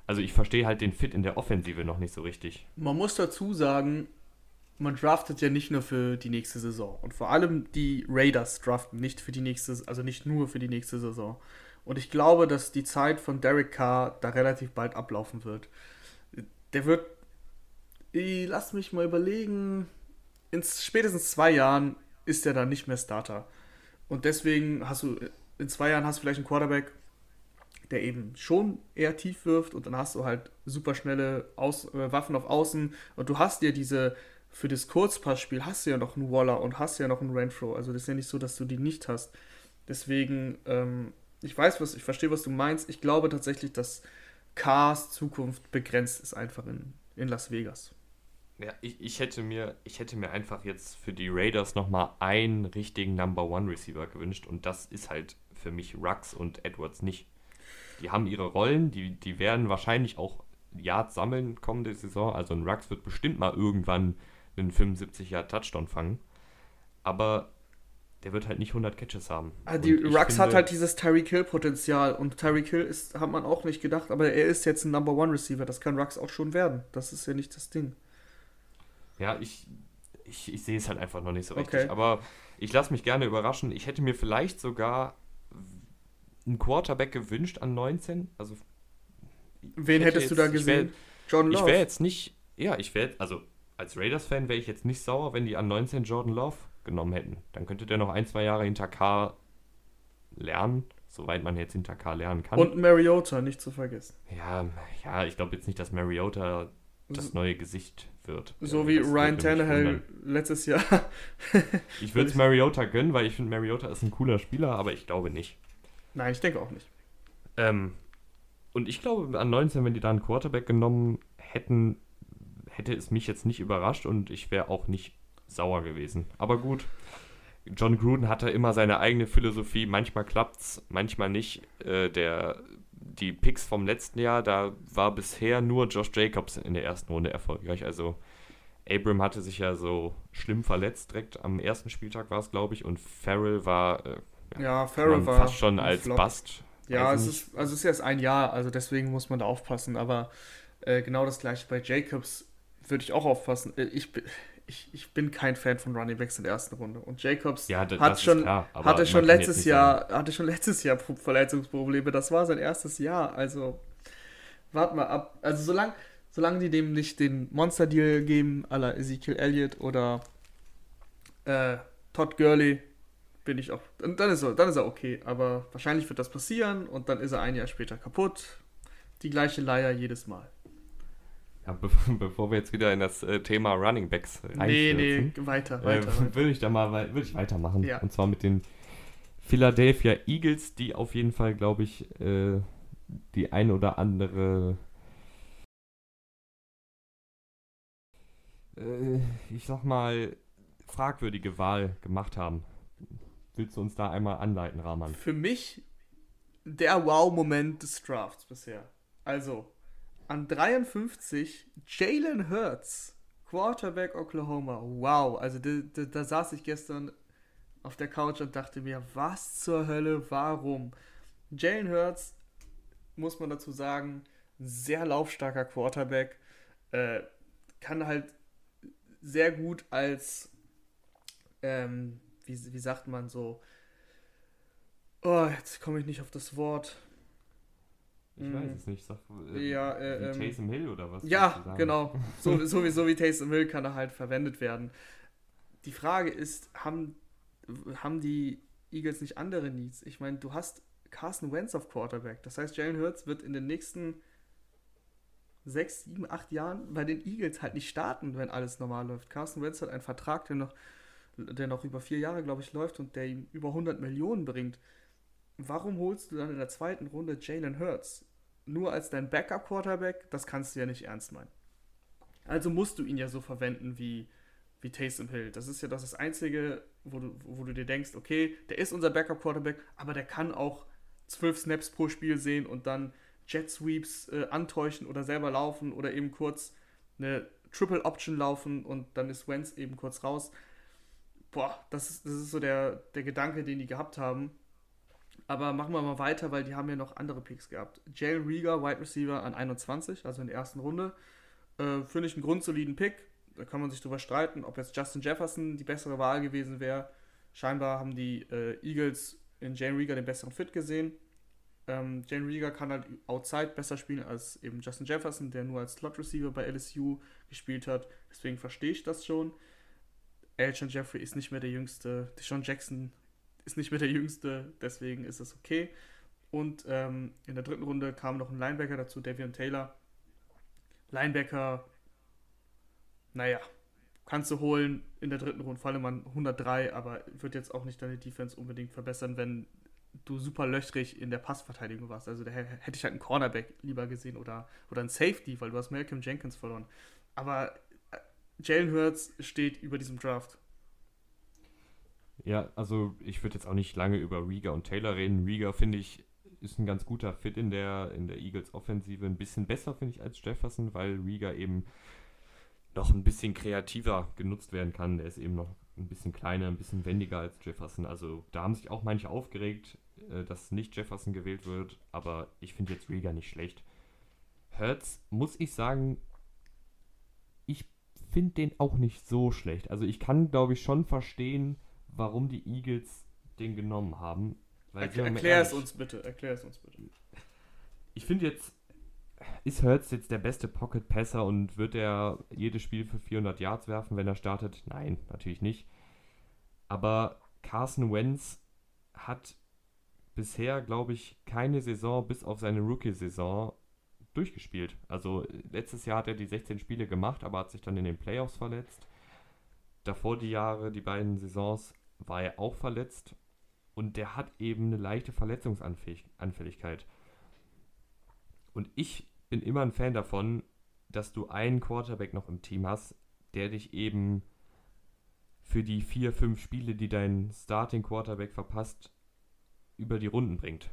[SPEAKER 1] Also ich verstehe halt den Fit in der Offensive noch nicht so richtig.
[SPEAKER 2] Man muss dazu sagen, man draftet ja nicht nur für die nächste Saison. Und vor allem die Raiders draften nicht für die nächste, also nicht nur für die nächste Saison. Und ich glaube, dass die Zeit von Derek Carr da relativ bald ablaufen wird. Der wird, lass mich mal überlegen, in spätestens zwei Jahren ist er dann nicht mehr Starter. Und deswegen hast du, in zwei Jahren hast du vielleicht einen Quarterback, der eben schon eher tief wirft und dann hast du halt super schnelle Aus äh, Waffen auf Außen und du hast dir diese, für das Kurzpassspiel hast du ja noch einen Waller und hast ja noch einen Renfro. Also das ist ja nicht so, dass du die nicht hast. Deswegen, ähm, ich weiß, was, ich verstehe, was du meinst. Ich glaube tatsächlich, dass Cars Zukunft begrenzt ist einfach in, in Las Vegas.
[SPEAKER 1] Ja, ich, ich, hätte mir, ich hätte mir einfach jetzt für die Raiders nochmal einen richtigen Number One Receiver gewünscht und das ist halt für mich Rux und Edwards nicht. Die haben ihre Rollen, die, die werden wahrscheinlich auch Yards sammeln kommende Saison. Also ein Rux wird bestimmt mal irgendwann einen 75 Yard Touchdown fangen. Aber der wird halt nicht 100 Catches haben.
[SPEAKER 2] Ah, die Rux hat halt dieses Tyreek Hill Potenzial und Tyreek Hill ist, hat man auch nicht gedacht, aber er ist jetzt ein Number One Receiver. Das kann Rux auch schon werden. Das ist ja nicht das Ding.
[SPEAKER 1] Ja, ich, ich, ich sehe es halt einfach noch nicht so richtig. Okay. Aber ich lasse mich gerne überraschen. Ich hätte mir vielleicht sogar einen Quarterback gewünscht an 19. Also
[SPEAKER 2] Wen hättest jetzt, du da gesehen?
[SPEAKER 1] Wär, Jordan Love. Ich wäre jetzt nicht, ja, ich wäre, also als Raiders-Fan wäre ich jetzt nicht sauer, wenn die an 19 Jordan Love genommen hätten. Dann könnte der noch ein, zwei Jahre hinter K lernen, soweit man jetzt hinter K lernen kann.
[SPEAKER 2] Und Mariota, nicht zu vergessen.
[SPEAKER 1] Ja, ja, ich glaube jetzt nicht, dass Mariota das neue Gesicht wird.
[SPEAKER 2] So ja, wie Ryan Tannehill letztes Jahr. *laughs*
[SPEAKER 1] ich würde es Mariota gönnen, weil ich finde, Mariota ist ein cooler Spieler, aber ich glaube nicht.
[SPEAKER 2] Nein, ich denke auch nicht.
[SPEAKER 1] Ähm, und ich glaube, an 19, wenn die da einen Quarterback genommen hätten, hätte es mich jetzt nicht überrascht und ich wäre auch nicht sauer gewesen. Aber gut, John Gruden hatte immer seine eigene Philosophie. Manchmal klappt's, manchmal nicht. Äh, der, die Picks vom letzten Jahr, da war bisher nur Josh Jacobs in der ersten Runde erfolgreich. Also Abram hatte sich ja so schlimm verletzt, direkt am ersten Spieltag war es, glaube ich, und Farrell war äh,
[SPEAKER 2] ja, Farrell war
[SPEAKER 1] fast schon als Flop. Bast.
[SPEAKER 2] Ja, es ist, also es ist erst ein Jahr, also deswegen muss man da aufpassen. Aber äh, genau das gleiche bei Jacobs würde ich auch aufpassen. Äh, ich, ich, ich bin kein Fan von Running Backs in der ersten Runde. Und Jacobs
[SPEAKER 1] ja,
[SPEAKER 2] hat schon, klar, hatte schon letztes Jahr, hatte schon letztes Jahr Verletzungsprobleme. Das war sein erstes Jahr. Also wart mal ab. Also solange solange die dem nicht den Monster-Deal geben, à la Ezekiel Elliott oder Äh, Todd Gurley bin ich auch. Und dann ist, er, dann ist er okay. Aber wahrscheinlich wird das passieren und dann ist er ein Jahr später kaputt. Die gleiche Leier jedes Mal.
[SPEAKER 1] Ja, be *laughs* bevor wir jetzt wieder in das äh, Thema Running Backs
[SPEAKER 2] Nee, nee, weiter, weiter.
[SPEAKER 1] Äh, würde ich da mal würde ich weitermachen. Ja. Und zwar mit den Philadelphia Eagles, die auf jeden Fall, glaube ich, äh, die ein oder andere äh, ich sag mal, fragwürdige Wahl gemacht haben. Willst du uns da einmal anleiten, Rahman?
[SPEAKER 2] Für mich der Wow-Moment des Drafts bisher. Also, an 53 Jalen Hurts, Quarterback Oklahoma. Wow, also da, da, da saß ich gestern auf der Couch und dachte mir, was zur Hölle, warum? Jalen Hurts, muss man dazu sagen, sehr laufstarker Quarterback, äh, kann halt sehr gut als, ähm, wie, wie sagt man so, oh, jetzt komme ich nicht auf das Wort.
[SPEAKER 1] Ich weiß es nicht. Sag,
[SPEAKER 2] äh, ja, äh,
[SPEAKER 1] wie ähm, Taysom Hill oder was?
[SPEAKER 2] Ja, genau. So, *laughs* sowieso wie Taysom Hill kann er halt verwendet werden. Die Frage ist, haben, haben die Eagles nicht andere Needs? Ich meine, du hast Carson Wentz auf Quarterback. Das heißt, Jalen Hurts wird in den nächsten sechs, sieben, acht Jahren bei den Eagles halt nicht starten, wenn alles normal läuft. Carson Wentz hat einen Vertrag, der noch, der noch über vier Jahre, glaube ich, läuft und der ihm über 100 Millionen bringt. Warum holst du dann in der zweiten Runde Jalen Hurts? Nur als dein Backup-Quarterback? Das kannst du ja nicht ernst meinen. Also musst du ihn ja so verwenden wie, wie Taysom Hill. Das ist ja das, das Einzige, wo du, wo du dir denkst, okay, der ist unser Backup-Quarterback, aber der kann auch zwölf Snaps pro Spiel sehen und dann Jet Sweeps äh, antäuschen oder selber laufen oder eben kurz eine Triple Option laufen und dann ist Wentz eben kurz raus. Boah, das ist, das ist so der, der Gedanke, den die gehabt haben. Aber machen wir mal weiter, weil die haben ja noch andere Picks gehabt. Jalen Rieger, Wide Receiver an 21, also in der ersten Runde. Äh, Finde ich einen grundsoliden Pick. Da kann man sich drüber streiten, ob jetzt Justin Jefferson die bessere Wahl gewesen wäre. Scheinbar haben die äh, Eagles in Jalen Rieger den besseren Fit gesehen. Ähm, Jane Rieger kann halt outside besser spielen als eben Justin Jefferson, der nur als Slot Receiver bei LSU gespielt hat. Deswegen verstehe ich das schon. Elton Jeffrey ist nicht mehr der Jüngste. Deshaun Jackson ist nicht mehr der Jüngste. Deswegen ist es okay. Und ähm, in der dritten Runde kam noch ein Linebacker dazu, Davion Taylor. Linebacker, naja, kannst du holen in der dritten Runde, vor allem an 103, aber wird jetzt auch nicht deine Defense unbedingt verbessern, wenn du super löchrig in der Passverteidigung warst. Also da hätte ich halt einen Cornerback lieber gesehen oder, oder einen Safety, weil du hast Malcolm Jenkins verloren. Aber äh, Jalen Hurts steht über diesem Draft.
[SPEAKER 1] Ja, also ich würde jetzt auch nicht lange über Rieger und Taylor reden. Rieger finde ich ist ein ganz guter Fit in der, in der Eagles Offensive. Ein bisschen besser finde ich als Jefferson, weil Rieger eben noch ein bisschen kreativer genutzt werden kann. Der ist eben noch ein bisschen kleiner, ein bisschen wendiger als Jefferson. Also da haben sich auch manche aufgeregt, äh, dass nicht Jefferson gewählt wird, aber ich finde jetzt Rieger nicht schlecht. Hertz, muss ich sagen, ich finde den auch nicht so schlecht. Also ich kann, glaube ich, schon verstehen, warum die Eagles den genommen haben.
[SPEAKER 2] Weil Erklär, erklär es uns bitte, erklär es uns bitte.
[SPEAKER 1] Ich finde jetzt, ist Hertz jetzt der beste Pocket-Passer und wird er jedes Spiel für 400 Yards werfen, wenn er startet? Nein, natürlich nicht. Aber Carson Wentz hat bisher, glaube ich, keine Saison bis auf seine Rookie-Saison durchgespielt. Also letztes Jahr hat er die 16 Spiele gemacht, aber hat sich dann in den Playoffs verletzt. Davor die Jahre, die beiden Saisons, war er auch verletzt und der hat eben eine leichte Verletzungsanfälligkeit. Und ich bin immer ein Fan davon, dass du einen Quarterback noch im Team hast, der dich eben für die vier, fünf Spiele, die dein Starting Quarterback verpasst, über die Runden bringt.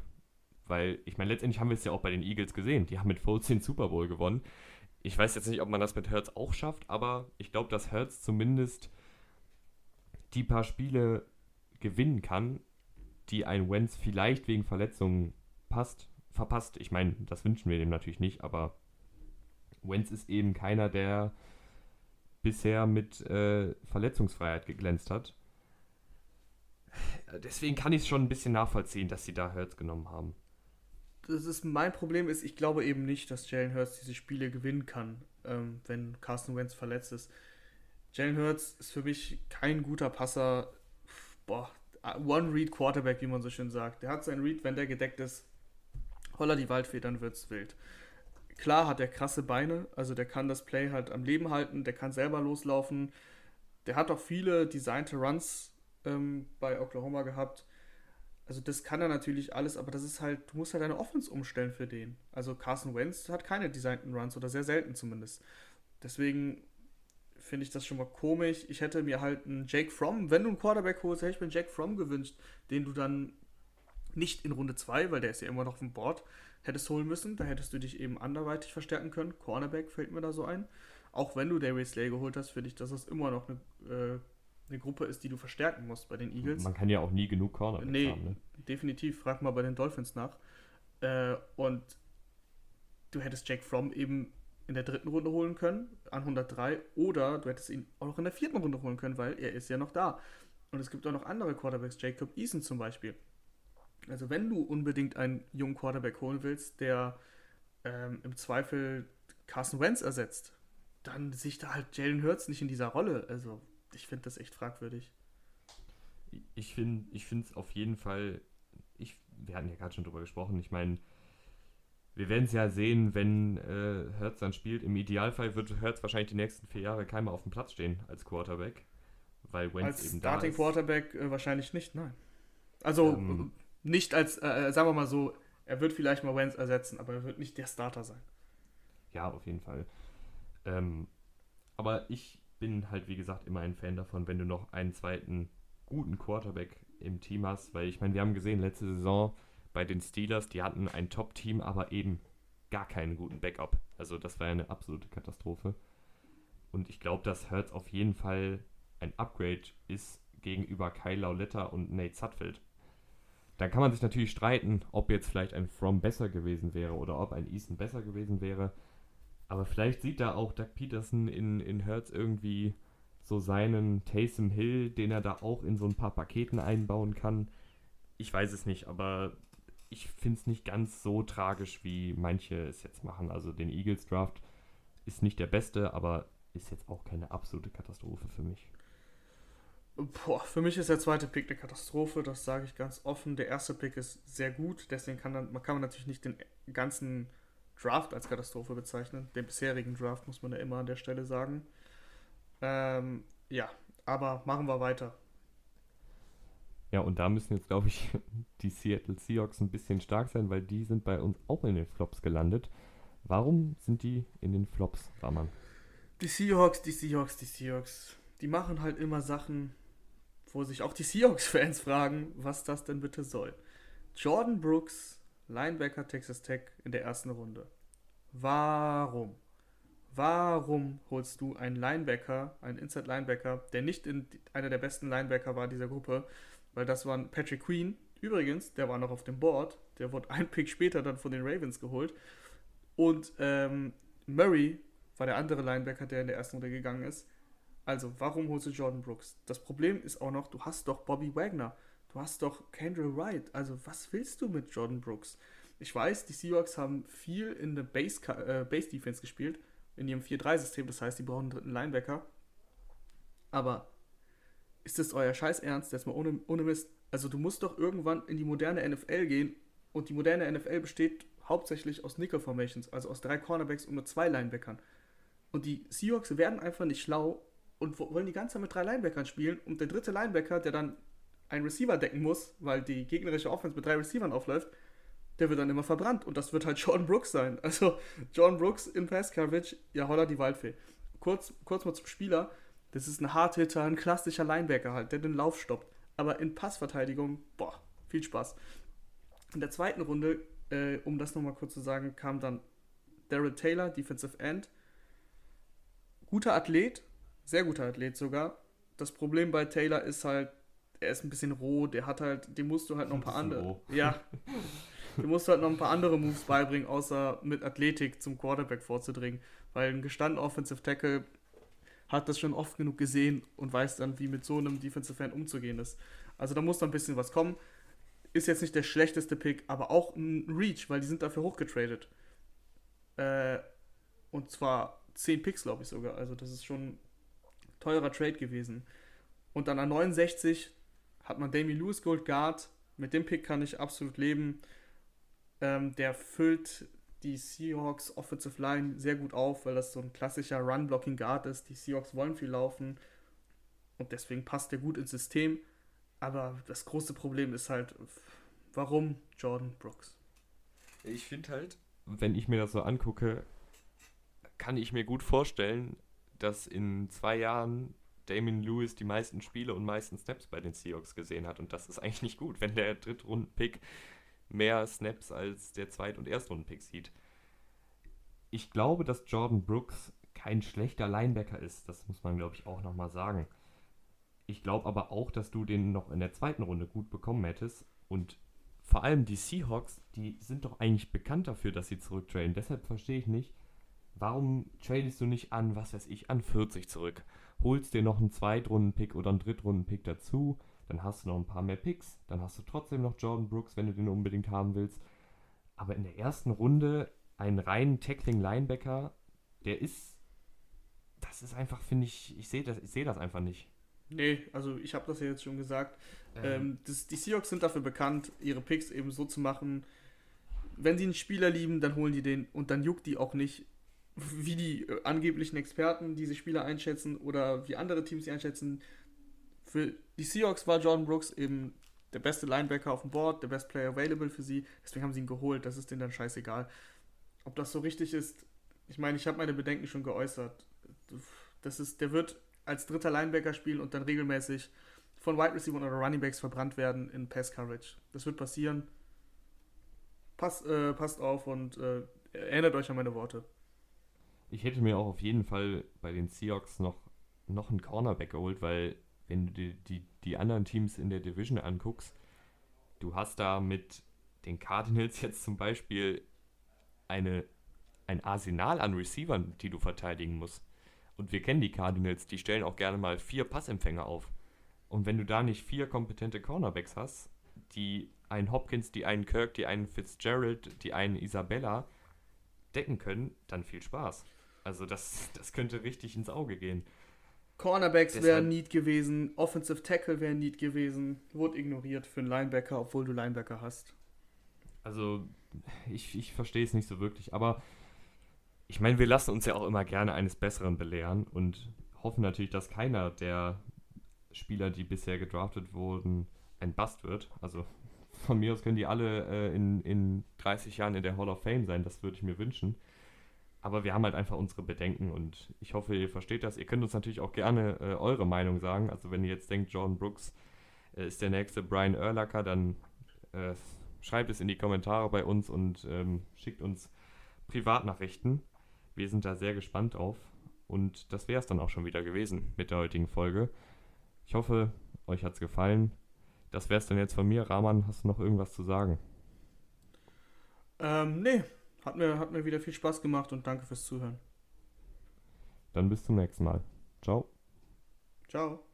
[SPEAKER 1] Weil, ich meine, letztendlich haben wir es ja auch bei den Eagles gesehen. Die haben mit Foles den Super Bowl gewonnen. Ich weiß jetzt nicht, ob man das mit Hertz auch schafft, aber ich glaube, dass Hertz zumindest die paar Spiele gewinnen kann, die ein Wentz vielleicht wegen Verletzungen passt, verpasst. Ich meine, das wünschen wir dem natürlich nicht, aber Wentz ist eben keiner, der bisher mit äh, Verletzungsfreiheit geglänzt hat. Deswegen kann ich es schon ein bisschen nachvollziehen, dass sie da Hurts genommen haben.
[SPEAKER 2] Das ist mein Problem ist, ich glaube eben nicht, dass Jalen Hurts diese Spiele gewinnen kann, ähm, wenn Carson Wentz verletzt ist. Jalen Hurts ist für mich kein guter Passer. Boah, One-Read-Quarterback, wie man so schön sagt. Der hat seinen Read, wenn der gedeckt ist, holla die Waldfee, dann wird's wild. Klar hat er krasse Beine, also der kann das Play halt am Leben halten, der kann selber loslaufen. Der hat auch viele designte Runs ähm, bei Oklahoma gehabt. Also das kann er natürlich alles, aber das ist halt, du musst halt deine Offense umstellen für den. Also Carson Wentz hat keine designten Runs oder sehr selten zumindest. Deswegen finde ich das schon mal komisch. Ich hätte mir halt einen Jake Fromm, wenn du einen Quarterback holst, hätte ich mir einen Jake Fromm gewünscht, den du dann nicht in Runde 2, weil der ist ja immer noch auf dem Board, hättest holen müssen. Da hättest du dich eben anderweitig verstärken können. Cornerback fällt mir da so ein. Auch wenn du Darius Slay geholt hast, finde ich, dass das immer noch eine, äh, eine Gruppe ist, die du verstärken musst bei den Eagles.
[SPEAKER 1] Man kann ja auch nie genug Cornerbacks
[SPEAKER 2] nee,
[SPEAKER 1] haben. Ne?
[SPEAKER 2] definitiv. Frag mal bei den Dolphins nach. Äh, und du hättest Jake Fromm eben in der dritten Runde holen können, an 103, oder du hättest ihn auch noch in der vierten Runde holen können, weil er ist ja noch da. Und es gibt auch noch andere Quarterbacks, Jacob Eason zum Beispiel. Also wenn du unbedingt einen jungen Quarterback holen willst, der ähm, im Zweifel Carson Wentz ersetzt, dann sehe ich da halt Jalen Hurts nicht in dieser Rolle. Also ich finde das echt fragwürdig.
[SPEAKER 1] Ich finde es auf jeden Fall, ich, wir hatten ja gerade schon drüber gesprochen, ich meine, wir werden es ja sehen, wenn äh, Hertz dann spielt. Im Idealfall wird Hertz wahrscheinlich die nächsten vier Jahre keiner auf dem Platz stehen als Quarterback. Weil Wentz
[SPEAKER 2] als
[SPEAKER 1] eben
[SPEAKER 2] Starting
[SPEAKER 1] da ist.
[SPEAKER 2] Quarterback äh, wahrscheinlich nicht, nein. Also
[SPEAKER 1] Ähm.
[SPEAKER 2] nicht als, äh, sagen wir mal so, er wird vielleicht mal Wentz ersetzen, aber er wird nicht der Starter sein.
[SPEAKER 1] Ja, auf jeden Fall. Ähm, aber ich bin halt, wie gesagt, immer ein Fan davon, wenn du noch einen zweiten guten Quarterback im Team hast, weil ich meine, wir haben gesehen, letzte Saison bei den Steelers, die hatten ein Top-Team, aber eben gar keinen guten Backup. Also das war ja eine absolute Katastrophe. Und ich glaube, dass Hurts auf jeden Fall ein Upgrade ist gegenüber Kyle Lauletta und Nate Sutfield. Dann kann man sich natürlich streiten, ob jetzt vielleicht ein From besser gewesen wäre oder ob ein Easton besser gewesen wäre. Aber vielleicht sieht da auch Doug Peterson in, in Hertz irgendwie so seinen Taysom Hill, den er da auch in so ein paar Paketen einbauen kann. Ich weiß es nicht, aber ich finde es nicht ganz so tragisch, wie manche es jetzt machen. Also den Eagles Draft ist nicht der beste, aber ist jetzt auch keine absolute Katastrophe für mich.
[SPEAKER 2] Boah, für mich ist der zweite Pick eine Katastrophe, das sage ich ganz offen. Der erste Pick ist sehr gut, deswegen kann, dann, man kann man natürlich nicht den ganzen Draft als Katastrophe bezeichnen. Den bisherigen Draft muss man ja immer an der Stelle sagen. Ähm, ja, aber machen wir weiter.
[SPEAKER 1] Ja, und da müssen jetzt, glaube ich, *laughs* die Seattle Seahawks ein bisschen stark sein, weil die sind bei uns auch in den Flops gelandet. Warum sind die in den Flops, Rahman?
[SPEAKER 2] Die Seahawks, die Seahawks, die Seahawks. Die machen halt immer Sachen, wo sich auch die Seahawks-Fans *laughs* fragen, was das denn bitte soll. Jordan Brooks, Linebacker Texas Tech in der ersten Runde. Warum? Warum holst du einen Linebacker, einen Inside Linebacker, der nicht in einer der besten Linebacker war dieser Gruppe, weil das war Patrick Queen. Übrigens, der war noch auf dem Board, der wurde ein Pick später dann von den Ravens geholt. Und ähm, Murray war der andere Linebacker, der in der ersten Runde gegangen ist. Also, warum holst du Jordan Brooks? Das Problem ist auch noch, du hast doch Bobby Wagner. Du hast doch Kendall Wright. Also, was willst du mit Jordan Brooks? Ich weiß, die Seahawks haben viel in der Base, äh, Base Defense gespielt, in ihrem 4-3-System. Das heißt, die brauchen einen dritten Linebacker. Aber ist das euer Scheiß Ernst? Jetzt mal ohne, ohne Mist. Also, du musst doch irgendwann in die moderne NFL gehen. Und die moderne NFL besteht hauptsächlich aus Nickel Formations, also aus drei Cornerbacks und nur zwei Linebackern. Und die Seahawks werden einfach nicht schlau und wollen die ganze Zeit mit drei Linebackern spielen. Und der dritte Linebacker, der dann einen Receiver decken muss, weil die gegnerische Offense mit drei Receivern aufläuft, der wird dann immer verbrannt. Und das wird halt *laughs* Jordan Brooks sein. Also Jordan Brooks in Pass Coverage, ja holla die Waldfee. Kurz, kurz mal zum Spieler. Das ist ein Hardhitter, ein klassischer Linebacker halt, der den Lauf stoppt. Aber in Passverteidigung, boah, viel Spaß. In der zweiten Runde, äh, um das nochmal kurz zu sagen, kam dann Daryl Taylor, Defensive End. Guter Athlet, sehr guter Athlet sogar. Das Problem bei Taylor ist halt, er ist ein bisschen roh, der hat halt, dem musst du halt noch ein paar andere.
[SPEAKER 1] roh.
[SPEAKER 2] Ja. *laughs* Du musst halt noch ein paar andere Moves beibringen, außer mit Athletik zum Quarterback vorzudringen. Weil ein gestandener Offensive Tackle hat das schon oft genug gesehen und weiß dann, wie mit so einem Defensive Fan umzugehen ist. Also da muss noch ein bisschen was kommen. Ist jetzt nicht der schlechteste Pick, aber auch ein Reach, weil die sind dafür hochgetradet. Äh, und zwar 10 Picks, glaube ich sogar. Also das ist schon teurer Trade gewesen. Und dann an 69 hat man Damien Lewis Gold Guard. Mit dem Pick kann ich absolut leben. Ähm, der füllt die Seahawks Offensive Line sehr gut auf, weil das so ein klassischer Run-Blocking Guard ist. Die Seahawks wollen viel laufen und deswegen passt der gut ins System. Aber das große Problem ist halt, warum Jordan Brooks?
[SPEAKER 1] Ich finde halt, wenn ich mir das so angucke, kann ich mir gut vorstellen, dass in zwei Jahren Damien Lewis die meisten Spiele und meisten Snaps bei den Seahawks gesehen hat. Und das ist eigentlich nicht gut, wenn der Drittrunden-Pick mehr Snaps als der Zweit- und Erstrunden-Pick sieht. Ich glaube, dass Jordan Brooks kein schlechter Linebacker ist. Das muss man, glaube ich, auch nochmal sagen. Ich glaube aber auch, dass du den noch in der zweiten Runde gut bekommen hättest. Und vor allem die Seahawks, die sind doch eigentlich bekannt dafür, dass sie zurücktraden. Deshalb verstehe ich nicht, warum tradest du nicht an, was weiß ich, an 40 zurück? Holst dir noch einen Zweitrunden-Pick oder einen Drittrunden-Pick dazu, dann hast du noch ein paar mehr Picks, dann hast du trotzdem noch Jordan Brooks, wenn du den unbedingt haben willst. Aber in der ersten Runde einen reinen Tackling-Linebacker, der ist, das ist einfach, finde ich, ich sehe das, seh das einfach nicht.
[SPEAKER 2] Nee, also ich habe das ja jetzt schon gesagt. Ähm. Ähm, das, die Seahawks sind dafür bekannt, ihre Picks eben so zu machen. Wenn sie einen Spieler lieben, dann holen die den und dann juckt die auch nicht, wie die äh, angeblichen Experten diese Spieler einschätzen oder wie andere Teams sie einschätzen. Für die Seahawks war Jordan Brooks eben der beste Linebacker auf dem Board, der best Player available für sie. Deswegen haben sie ihn geholt. Das ist denen dann scheißegal. Ob das so richtig ist, ich meine, ich habe meine Bedenken schon geäußert. Das ist, der wird als dritter Linebacker spielen und dann regelmäßig von Wide Receiver oder Running Backs verbrannt werden in Pass Coverage. Das wird passieren. Pass, äh, passt auf und äh, erinnert euch an meine Worte.
[SPEAKER 1] Ich hätte mir auch auf jeden Fall bei den Seahawks noch, noch einen Cornerback geholt, weil wenn du dir die, die anderen Teams in der Division anguckst, du hast da mit den Cardinals jetzt zum Beispiel eine, ein Arsenal an Receivern, die du verteidigen musst. Und wir kennen die Cardinals, die stellen auch gerne mal vier Passempfänger auf. Und wenn du da nicht vier kompetente Cornerbacks hast, die einen Hopkins, die einen Kirk, die einen Fitzgerald, die einen Isabella decken können, dann viel Spaß. Also das, das könnte richtig ins Auge gehen.
[SPEAKER 2] Cornerbacks wären Need gewesen, Offensive Tackle wären Need gewesen, wurde ignoriert für einen Linebacker, obwohl du Linebacker hast.
[SPEAKER 1] Also ich, ich verstehe es nicht so wirklich, aber ich meine, wir lassen uns ja auch immer gerne eines Besseren belehren und hoffen natürlich, dass keiner der Spieler, die bisher gedraftet wurden, ein Bust wird. Also von mir aus können die alle äh, in, in 30 Jahren in der Hall of Fame sein, das würde ich mir wünschen. Aber wir haben halt einfach unsere Bedenken und ich hoffe, ihr versteht das. Ihr könnt uns natürlich auch gerne äh, eure Meinung sagen. Also wenn ihr jetzt denkt, Jordan Brooks äh, ist der nächste Brian Urlacher, dann äh, schreibt es in die Kommentare bei uns und ähm, schickt uns Privatnachrichten. Wir sind da sehr gespannt drauf. Und das wäre es dann auch schon wieder gewesen mit der heutigen Folge. Ich hoffe, euch hat es gefallen. Das wäre es dann jetzt von mir. Rahman, hast du noch irgendwas zu sagen?
[SPEAKER 2] Ähm, nee. Hat mir, hat mir wieder viel Spaß gemacht und danke fürs Zuhören.
[SPEAKER 1] Dann bis zum nächsten Mal. Ciao.
[SPEAKER 2] Ciao.